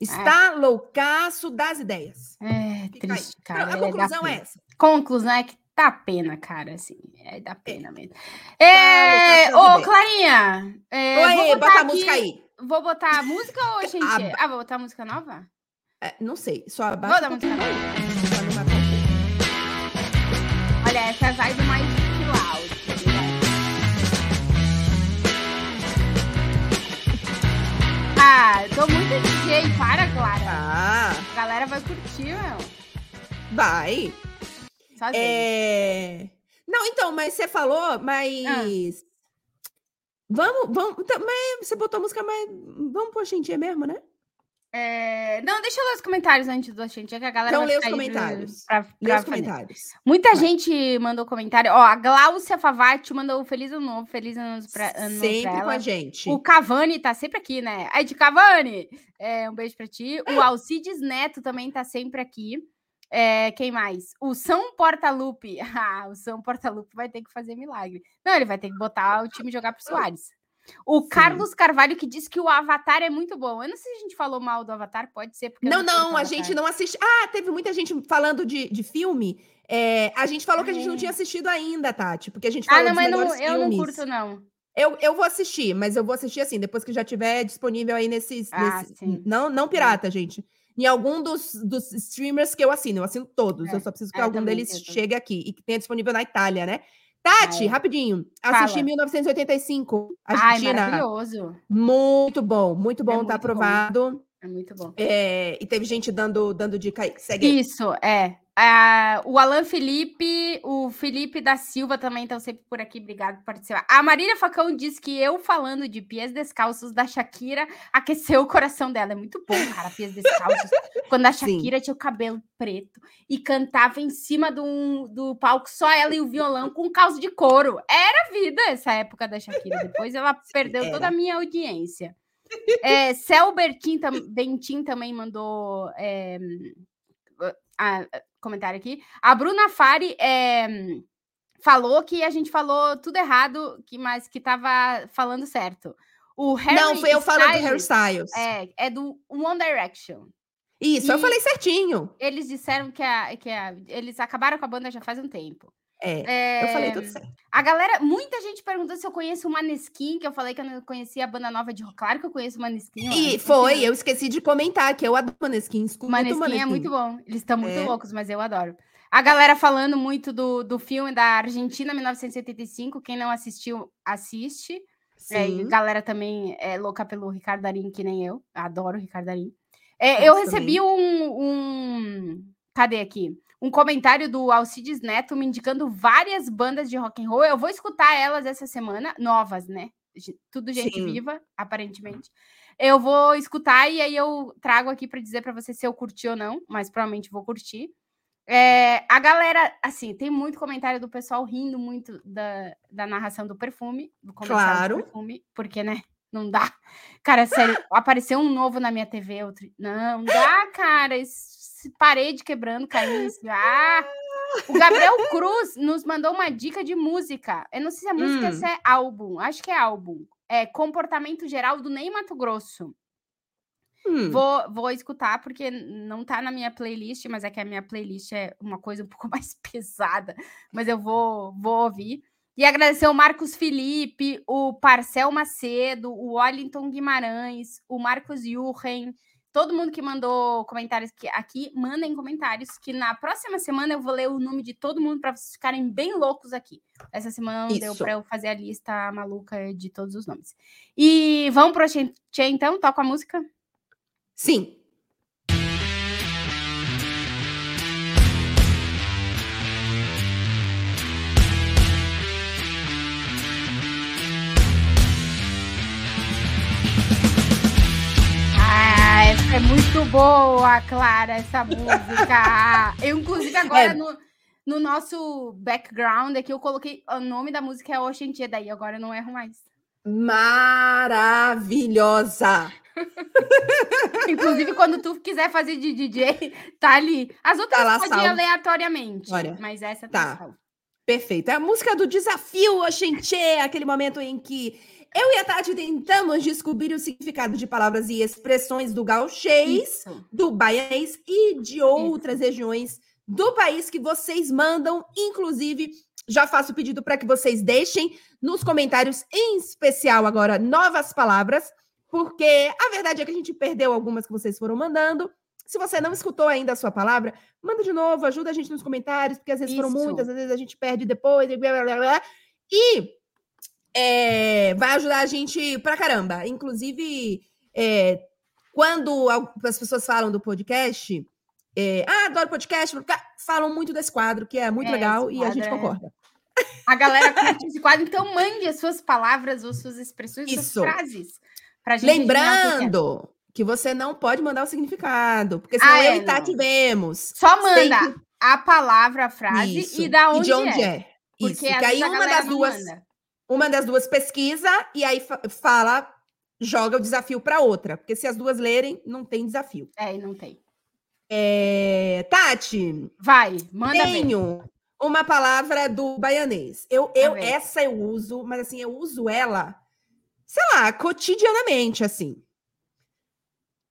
Está loucaço das ideias. É Fica aí. triste, cara. A é conclusão é pena. essa. Conclusão é que dá pena, cara, assim. É da pena mesmo. Tá É, ô, ideias. Clarinha. é, Oi, vou botar bota a aqui- música aí. Vou botar a música ou gente? (laughs) Ah, Ah, vou botar a música nova? É, não sei, só Vou abaixa dar um música pouquinho nova. aí, pra não matar o povo. Olha, essa a vibe mais chill out, tá? Ah, tô muito DJ, para, Clara. Ah, A galera vai curtir, meu. vai. Só é... Não, então, mas você falou, mas. Vamos, vamos. Também você botou a música, mas vamos pôr Xintia mesmo, né? É, Não, deixa eu ler os comentários antes do gente, é que a galera Então vai lê os aí pra- comentários. pra- Lê os comentários. Muita Vai. gente mandou comentário. Ó, a Gláucia Favati mandou feliz ano novo, feliz ano novo pra, ano novo pra Sempre com a gente. O Cavani tá sempre aqui, né? Aí de Cavani, é, um beijo pra ti. O Alcides Neto também tá sempre aqui. É, quem mais? O São Portalupe. (laughs) Ah, o São Portalupe vai ter que fazer milagre. Não, ele vai ter que botar o time jogar pro Soares. O Sim. Carlos Carvalho que disse que o Avatar é muito bom. Eu não sei se a gente falou mal do Avatar, pode ser. Não, não, o a gente não assiste. Ah, teve muita gente falando de, de filme. É, a gente falou que a gente não Ah. tinha assistido ainda, Tati, porque a gente Ah, falou não, dos mas não, eu não filmes. curto, não. Eu, eu vou assistir, mas eu vou assistir assim, depois que já tiver disponível aí nesses. Ah, nesse- sim. Não, não pirata, gente. Em algum dos, dos streamers que eu assino. Eu assino todos. É, eu só preciso que é, eu algum deles chegue aqui e que tenha disponível na Itália, né? Tati, é. rapidinho. Assisti Fala. 1985. Ai, Argentina. maravilhoso. muito bom, muito bom, muito tá bom. aprovado. É muito bom. É, e teve gente dando, dando dica aí. Segue. Isso, é. Ah, o Alan Felipe, o Felipe da Silva também estão sempre por aqui. Obrigado por participar. A Marília Facão diz que eu falando de pies descalços da Shakira aqueceu o coração dela. É muito bom, cara, pies descalços. (laughs) Quando a Sim. Shakira tinha o cabelo preto e cantava em cima do, do palco, só ela e o violão com calço de couro. Era vida essa época da Shakira. Depois ela perdeu toda a era. minha audiência. É, Bertin, tam, Bentin também mandou é, a- comentário aqui. A Bruna Fari é, falou que a gente falou tudo errado, que, mas que tava falando certo. O Harry não, foi eu falando do Styles hairstyles. É, é do One Direction. Isso, eu E- falei certinho. Eles disseram que, a, que a- eles acabaram com a banda já faz um tempo. É, eu falei É, tudo certo. A galera, muita gente perguntou se eu conheço o Maneskin, que eu falei que eu não conhecia a banda nova de rock. Claro que eu conheço o Maneskin. E foi, eu esqueci de comentar que eu adoro Maneskin. Escuto Maneskin, Maneskin. é muito bom. Eles estão muito É. loucos, mas eu adoro. A galera falando muito do, do filme da Argentina 1975. Quem não assistiu, assiste. É, galera também é louca pelo Ricardo Darim, que nem eu. Adoro o Ricardo Darim. É, eu Nossa, recebi um, um. Cadê aqui? Um comentário do Alcides Neto me indicando várias bandas de rock and roll. Eu vou escutar elas essa semana, novas, né? Tudo gente Sim. viva, aparentemente. Eu vou escutar e aí eu trago aqui para dizer para você se eu curti ou não, mas provavelmente vou curtir. É, a galera, assim, tem muito comentário do pessoal rindo muito da, da narração do perfume, do comercial Claro. do perfume, porque, né, não dá. Cara, sério, apareceu um novo na minha TV, outro... Não, não dá, cara, esse parede quebrando, caindo. Ah! O Gabriel Cruz nos mandou uma dica de música. Eu não sei se a música Hum. essa é álbum, acho que é álbum. É Comportamento Geral do Ney Mato Grosso. Hum, Vou, vou escutar, porque não tá na minha playlist, mas é que a minha playlist é uma coisa um pouco (laughs) mais pesada. Mas eu vou, vou ouvir. E agradecer o Marcos Felipe, o Parcel Macedo, o Wellington Guimarães, o Marcos Jurgen, todo mundo que mandou comentários aqui, aqui, mandem comentários, que na próxima semana eu vou ler o nome de todo mundo para vocês ficarem bem loucos aqui. Essa semana não deu para eu fazer a lista maluca de todos os nomes. E vamos pro Tchê, então? Toca a música? Sim. É muito boa, Clara, essa música. Eu, inclusive, agora É. no, no nosso background aqui, eu coloquei o nome da música é Oxentia, daí agora eu não erro mais. Maravilhosa. (laughs) Inclusive, quando tu quiser fazer de DJ, tá ali. As outras lá ir salvo. aleatoriamente, Olha, mas essa tá. tá. Perfeito. É a música do desafio, Oxenchê, aquele momento em que Eu e a Tati tentamos descobrir o significado de palavras e expressões do gauchês, Isso. do baianês e de outras regiões do país que vocês mandam. Inclusive, já faço o pedido para que vocês deixem nos comentários, em especial agora, novas palavras, porque a verdade é que a gente perdeu algumas que vocês foram mandando. Se você não escutou ainda a sua palavra, manda de novo, ajuda a gente nos comentários, porque às vezes foram Isso. muitas, às vezes a gente perde depois, e blá, blá, blá. E é, vai ajudar a gente pra caramba. Inclusive, é, quando as pessoas falam do podcast, é, ah, adoro podcast, falam muito desse quadro, que é muito É, legal, e a gente é- concorda. A galera curte esse quadro, então mande as suas palavras ou suas expressões, suas Isso. frases. Pra gente que que é. Lembrando que você não pode mandar o significado, porque Ah, senão é, eu e Tati não. vemos. Só manda Sempre- a palavra, a frase Isso. e da onde, de onde é. é. Porque Isso. às Que aí uma das duas, manda. Uma das duas pesquisa e aí fa- fala, joga o desafio para outra, porque se as duas lerem, não tem desafio. É, e não tem. É, Tati, Vai, manda tenho uma palavra do baianês. Eu, eu essa eu uso, mas assim, eu uso ela, sei lá, cotidianamente, assim.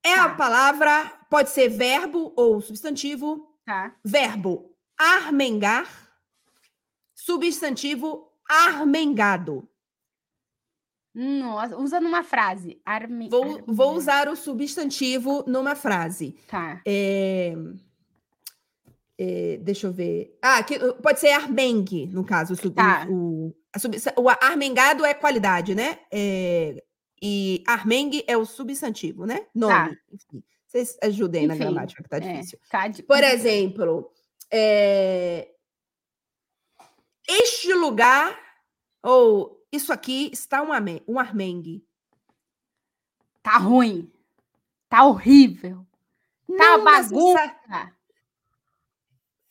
É Tá. a palavra, pode ser verbo ou substantivo. Tá. Verbo armengar, substantivo armengado. Nossa, usa numa frase. Arme... Vou, arme- vou usar o substantivo numa frase. Tá. É, é, deixa eu ver. Ah, que, pode ser armengue, no caso. o Tá. O, sub- o armengado é qualidade, né? É, e armengue é o substantivo, né? Nome. Enfim, vocês ajudem na Enfim, gramática, que tá É, difícil. tá de- Por exemplo, é, este lugar, ou isso aqui está um, um armengue. Tá ruim. Tá horrível. Tá Não bagunça.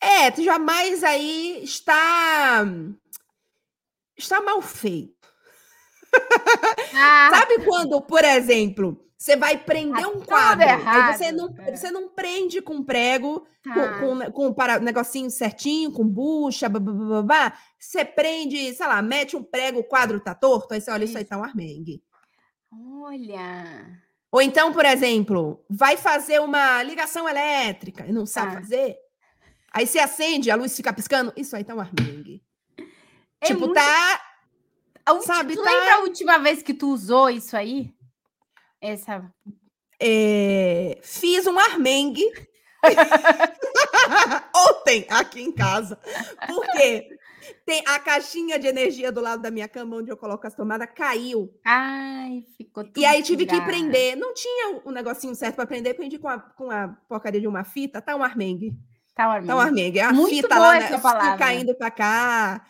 É, tu jamais aí está está mal feito. Ah, Sabe quando, por exemplo, você vai prender Tá um tudo quadro, aí errado, você não, é. você não prende com prego, tá. com, com, com para, negocinho certinho, com bucha, babá, você prende, sei lá, mete um prego, o quadro tá torto, aí você olha, isso aí Isso. tá um armengue. Olha. Ou então, por exemplo, vai fazer uma ligação elétrica e não sabe Tá. fazer, aí você acende, a luz fica piscando, isso aí tá um armengue. É tipo, muito- tá A ulti- sabe, tu tá- lembra a última vez que tu usou isso aí? Essa. É, fiz um armengue (laughs) ontem aqui em casa. Porque tem a caixinha de energia do lado da minha cama, onde eu coloco as tomadas, caiu. Ai, ficou tudo. E aí tive que prender. Não tinha o negocinho certo para prender, prendi com a, com a porcaria de uma fita. Tá um armengue. Tá, Armin. Tá um armengue. É a Muito fita lá, né, caindo para cá.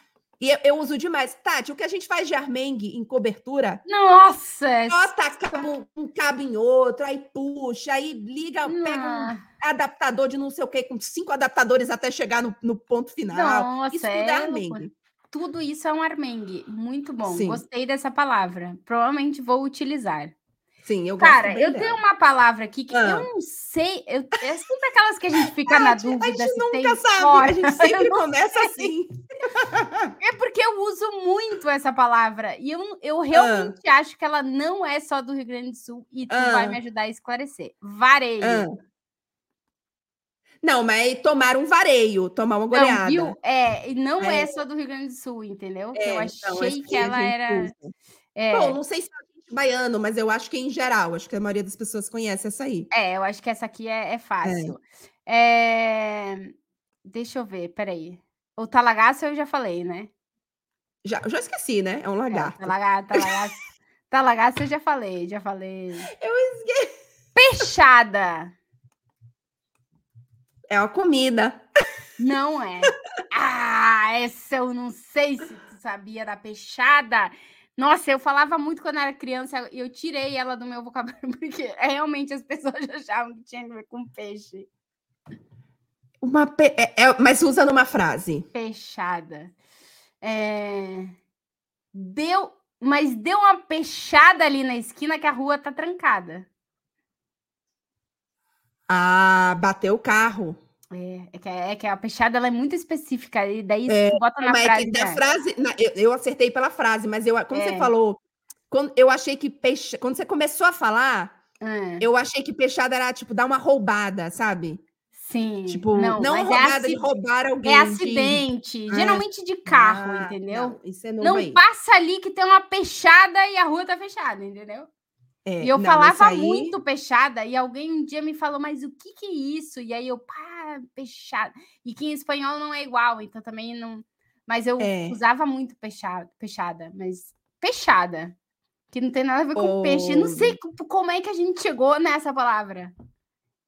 E eu, eu uso demais. Tati, o que a gente faz de armengue em cobertura Nossa! é Bota cabo, um cabo em outro, aí puxa, aí liga, pega um adaptador de não sei o que, com cinco adaptadores até chegar no, no ponto final. Nossa, Isso tudo é é armengue. Tudo isso é um armengue. Muito bom. Sim. Gostei dessa palavra. Provavelmente vou utilizar. Sim, eu gosto Cara, eu dela. tenho uma palavra aqui que Ah. eu não sei. Eu, é sempre aquelas que a gente fica na dúvida. a gente nunca sabe, fora. a gente sempre começa assim. É porque eu uso muito essa palavra. E eu, Ah. eu realmente acho que ela não é só do Rio Grande do Sul. E tu vai Ah. me ajudar a esclarecer. Vareio. Ah. Não, mas tomar um vareio, tomar uma Não, goleada. viu? É, e não é. É. só do Rio Grande do Sul, entendeu? É, eu então, achei que ela era. É, Bom, não sei se é baiano, mas eu acho que em geral, acho que a maioria das pessoas conhece essa aí. é, eu acho que essa aqui é, é fácil. É, Deixa eu ver, peraí. O talagaço eu já falei, né? Já, já esqueci, né? É um É, lagarto. talaga- talagaço. talagaço eu já falei, já falei. Eu esqueci. Peixada. É uma comida. Não é. Ah, essa eu não sei se tu sabia da peixada. Nossa, eu falava muito quando era criança, e eu tirei ela do meu vocabulário, (laughs) porque realmente as pessoas (laughs) achavam que tinha a ver com peixe. Uma pe- é- é- mas usa numa frase. Peixada. É, Deu, mas deu uma peixada ali na esquina que a rua tá trancada. Ah, bateu o carro. É, é que, é que a peixada ela é muito específica, e daí É, tu bota na é frase. já- frase, na- eu, eu acertei pela frase, mas eu, como É. você falou, quando, eu achei que peixe, quando você começou a falar, eu achei que peixada era tipo dar uma roubada, sabe? sim. Tipo, não, mas é roubada de aci- roubar alguém. É de- acidente, geralmente de carro, Ah, entendeu? Não, isso é novo Não aí. passa ali que tem uma peixada e a rua tá fechada, entendeu? É, E eu não, falava aí- muito peixada, e alguém um dia me falou, mas o que que é isso? E aí eu, pá, peixada. E que em espanhol não é igual, então também não. Mas eu É. usava muito peixada, peixada, mas peixada, que não tem nada a ver com peixe. Eu não Oh. sei co- como é que a gente chegou nessa palavra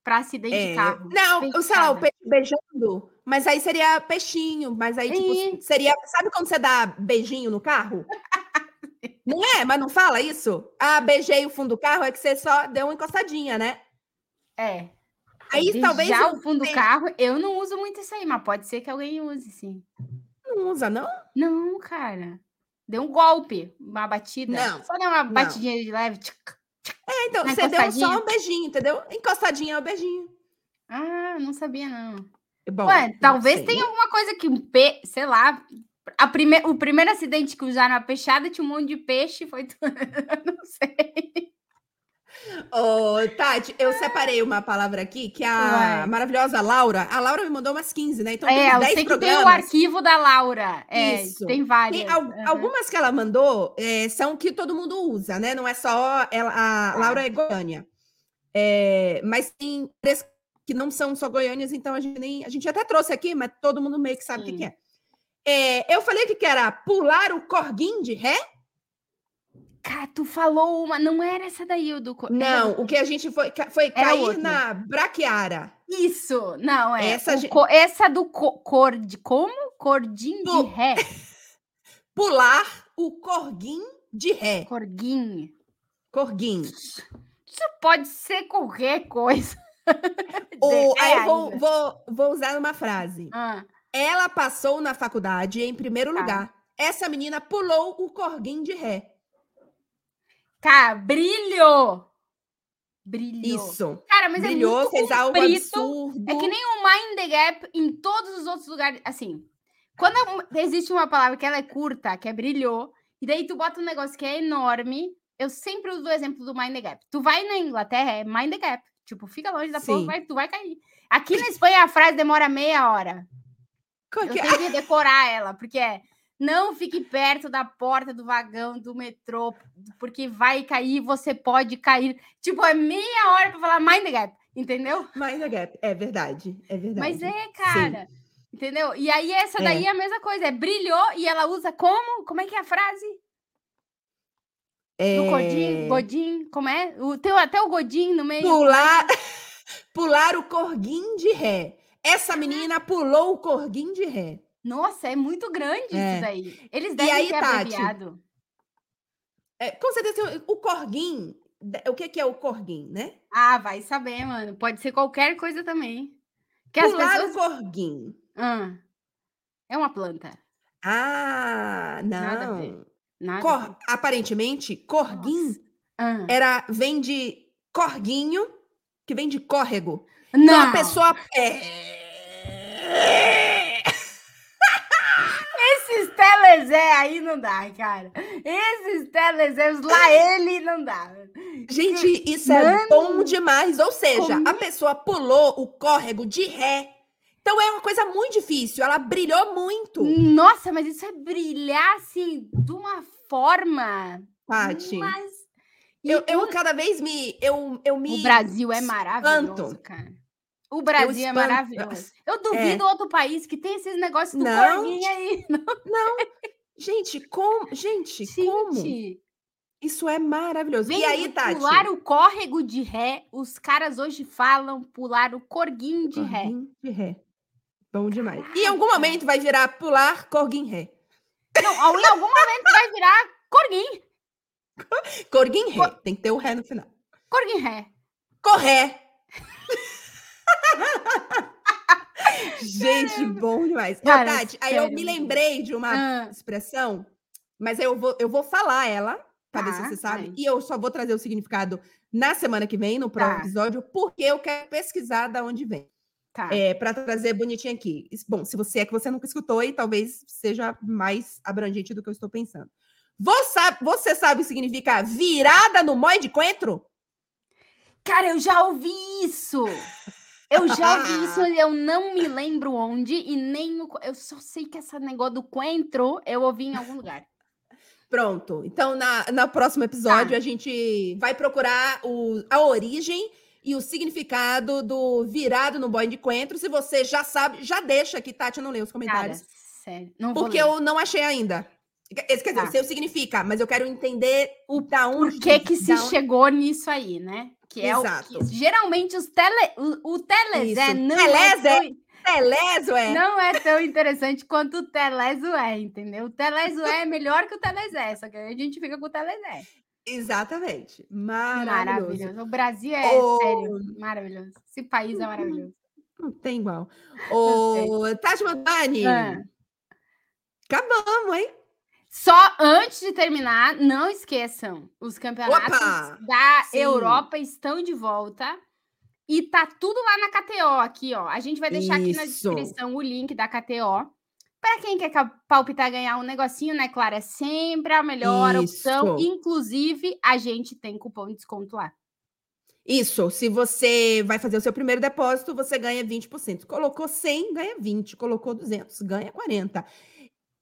para acidente É, de carro. Não, eu sei lá, o Peixada. peixe beijando, mas aí seria peixinho, mas aí, tipo, seria. Sabe quando você dá beijinho no carro? (laughs) não é? Mas não fala isso? Ah, beijei o fundo do carro, é que você só deu uma encostadinha, né? É. Aí talvez Já eu o fundo do carro, eu não uso muito isso aí, mas pode ser que alguém use, sim. não usa, não? Não, cara. Deu um golpe, uma batida. Não, Só deu uma não. batidinha de leve. tchic. É, então, você deu só um beijinho, entendeu? Encostadinha é o beijinho. Ah, não sabia, não. Bom, Ué, não talvez sei, tenha alguma coisa que um pe... sei lá. A prime... O primeiro acidente que usaram a peixada tinha um monte de peixe, foi (laughs) não sei. Ô, Tati, eu separei uma palavra aqui que a Vai. maravilhosa Laura, a Laura me mandou umas 15, né? Então é, tem eu uns 10 sei que tem o programas. arquivo da Laura. É, Isso. tem várias. Tem al- Aham. Algumas que ela mandou eh, são que todo mundo usa, né? Não é só ela, a Tá. Laura é Goiânia. É, mas tem três que não são só goiânias, então a gente nem. A gente até trouxe aqui, mas todo mundo meio que sabe o que, que é. É, Eu falei que que era pular o corguinho de ré? Cara, tu falou uma. Não era essa daí, o do. era Não, o que a gente foi, foi Era cair outra. na braquiara. Isso! Não, é. Essa o ge- co- Essa do co- cor de. Como? Cordinho Do- de ré. (laughs) Pular o corguinho de ré. Corguinho. Corguinho. Isso pode ser qualquer coisa. (laughs) O, É aí eu vou, vou, vou usar uma frase. Ah, Ela passou na faculdade em primeiro Tá. lugar. Essa menina pulou o corguinho de ré. Cara, brilhou! Brilhou. Isso. Cara, mas é Brilhou, muito fez algo absurdo. É que nem o Mind the Gap em todos os outros lugares. Assim, quando é- existe uma palavra que ela é curta, que é brilhou, e daí tu bota um negócio que é enorme, eu sempre uso o exemplo do Mind the Gap. Tu vai na Inglaterra, é Mind the Gap. Tipo, fica longe da porra, vai, tu vai cair. Aqui na Espanha a frase demora meia hora. Eu é? tenho que decorar ela, porque é não fique perto da porta do vagão do metrô, porque vai cair, você pode cair. Tipo, é meia hora para falar Mind the Gap, entendeu? Mind the Gap. É verdade. É verdade. Mas é, cara. Entendeu? E aí essa daí é. a mesma coisa, é brilhou e ela usa como? Como é que é a frase? É... Do Godin, Godin, como é? O, tem até o Godin no meio. Pular, (laughs) pular o corguinho de ré. Essa menina pulou o corguinho de ré. Nossa, é muito grande É. isso daí. Eles devem aí, ter Tati? abreviado. É, com certeza, o corguinho... O que, que é o corguinho, né? Ah, vai saber, mano. Pode ser qualquer coisa também. Que as pular pessoas o corguinho. Ah, é uma planta. Ah, Nada a ver. não. Nada. Cor- a ver. aparentemente, corguinho Ah. era, vem de corguinho, que vem de córrego. Não, Então a pessoa. É... (laughs) telezé aí não dá, cara. Esses telezé, os lá ele não dá. Gente, isso é bom demais. Ou seja, Como- a pessoa pulou o córrego de ré. Então é uma coisa muito difícil. Ela brilhou muito. Nossa, mas isso é brilhar assim de uma forma. Tati. Mas... Eu, eu cada vez me. Eu, eu me. O Brasil é maravilhoso, espanto. cara. O Brasil é maravilhoso. Eu duvido outro país que tem esses negócios do Não, corguinho aí. (laughs) Gente, como. Gente, como? Gente, Isso é maravilhoso. vem e aí, Tati? pular o córrego de ré, os caras hoje falam pular o corguinho de ré. Corguinho de ré. Bom demais. E em algum Caraca. momento vai virar pular corguinho ré. Não, em algum momento vai virar corguinho, Corguinho ré. Tem que ter o ré no final. corguinho ré. Corré. Gente, bom demais. Ô, Cara, Tati, aí eu me lembrei de uma Ah, expressão, mas eu vou, eu vou falar ela, para ver se Tá, você sabe. E eu só vou trazer o significado na semana que vem, no próximo Tá. episódio, porque eu quero pesquisar da onde vem. tá. É, para trazer bonitinho aqui. Bom, se você é que você nunca escutou, e talvez seja mais abrangente do que eu estou pensando. Você, você sabe o que significa virada no mói de coentro? Cara, eu já ouvi isso. Eu já ouvi isso, eu não me lembro onde e nem o, eu só sei que esse negócio do coentro eu ouvi em algum lugar. Pronto. Então, na, na próximo episódio, tá. a gente vai procurar o, a origem e o significado do virado no boy de coentro. Se você já sabe, já deixa aqui, Tati, eu não leio os comentários. Cara, sério. Não porque eu não achei ainda. Esse quer dizer, tá. o seu significa, mas eu quero entender o da onde. Por que que se onde... chegou nisso aí, né? Que é Exato. o que, geralmente os tele, o, o Telezé não Telezé. é tão, Telezo é. Não é tão interessante quanto o Telezo é, entendeu? O Telezo é melhor que o Telezé, só que a gente fica com o Telezé. Exatamente. Maravilhoso. maravilhoso. O Brasil é sério, maravilhoso. Esse país é maravilhoso. Não tem igual. Ô, Tati Mandani. Ah. Acabamos, hein? Só antes de terminar, não esqueçam, os campeonatos Opa! da Sim. Europa estão de volta. E tá tudo lá na KTO aqui, ó. A gente vai deixar Isso. aqui na descrição o link da KTO. Para quem quer palpitar ganhar um negocinho, né, Clara? É sempre a melhor Isso. opção. Inclusive, a gente tem cupom de desconto lá. Isso, se você vai fazer o seu primeiro depósito, você ganha 20%. Colocou 100, ganha 20. Colocou 200, ganha 40.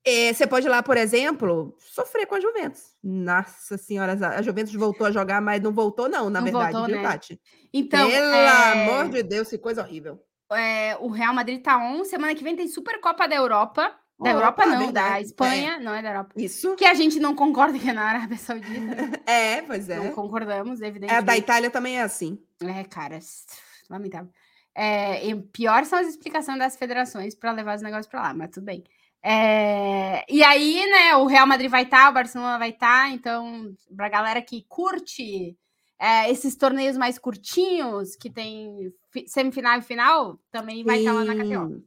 É, você pode ir lá, por exemplo, sofrer com a Juventus. Nossa senhora, a Juventus voltou a jogar, mas não voltou, não, na não verdade, voltou, viu, né? Tati? Então, Pelo é... amor de Deus, que coisa horrível. É, o Real Madrid tá on. Semana que vem tem Supercopa da Europa. Da Europa, Europa não, da Espanha, é. não é da Europa. Isso. Que a gente não concorda que é na Arábia Saudita. (laughs) é, pois é. Não concordamos, evidentemente. É, da Itália também é assim. É, cara, (sniffs) lamentável. É, pior são as explicações das federações para levar os negócios para lá, mas tudo bem. É, e aí, né, o Real Madrid vai estar, tá, o Barcelona vai estar, tá, então, para a galera que curte é, esses torneios mais curtinhos, que tem semifinal e final, também vai estar tá lá na KTO.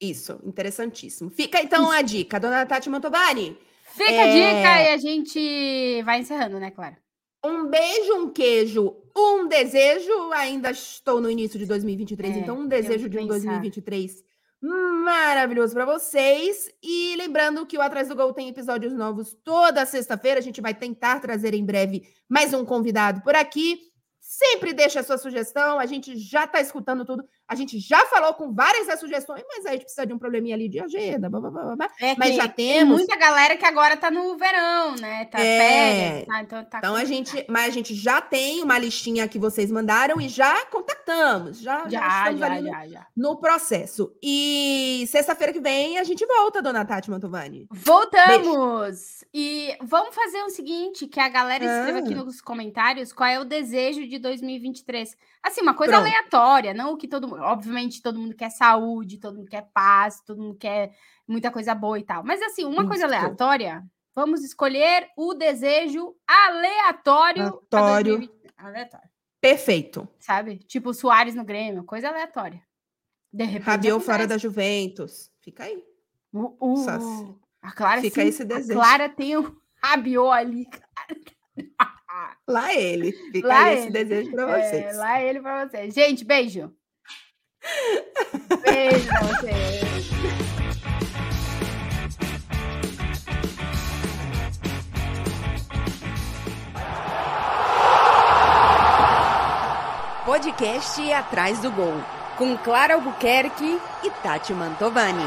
Isso, interessantíssimo. Fica então Isso. a dica, dona Tati Mantovani. Fica é... a dica e a gente vai encerrando, né, Clara? Um beijo, um queijo, um desejo. Ainda estou no início de 2023, é, então um desejo de um 2023 maravilhoso para vocês. E lembrando que o Atrás do Gol tem episódios novos toda sexta-feira. A gente vai tentar trazer em breve mais um convidado por aqui. Sempre deixa a sua sugestão, a gente já está escutando tudo. A gente já falou com várias das sugestões, mas aí a gente precisa de um probleminha ali de agenda. Blá, blá, blá, blá. É mas já temos. muita galera que agora está no verão, né? Tá é. Férias, tá? Então, tá então a gente, mas a gente já tem uma listinha que vocês mandaram e já contactamos. Já, já, já estamos já, ali no, já, no, processo. E sexta-feira que vem a gente volta, dona Tati Mantovani. Voltamos! Beijo. E vamos fazer o seguinte: que a galera escreva ah. aqui nos comentários qual é o desejo de 2023. Assim, uma coisa Pronto. aleatória, não o que todo mundo. Obviamente, todo mundo quer saúde, todo mundo quer paz, todo mundo quer muita coisa boa e tal. Mas, assim, uma Isso. coisa aleatória, vamos escolher o desejo aleatório. Aleatório. Aleatório. Perfeito. Sabe? Tipo Soares no Grêmio, coisa aleatória. De repente. Rabiou fora da Juventus. Fica aí. Uh, uh, a Clara, Fica sim, esse desejo. A Clara tem o Rabiot ali, cara. Lá ele. Fica lá aí ele. esse desejo para é, vocês. É, lá ele para vocês. Gente, beijo. beijo pra vocês. Podcast Atrás do Gol, com Clara Albuquerque e Tati Mantovani.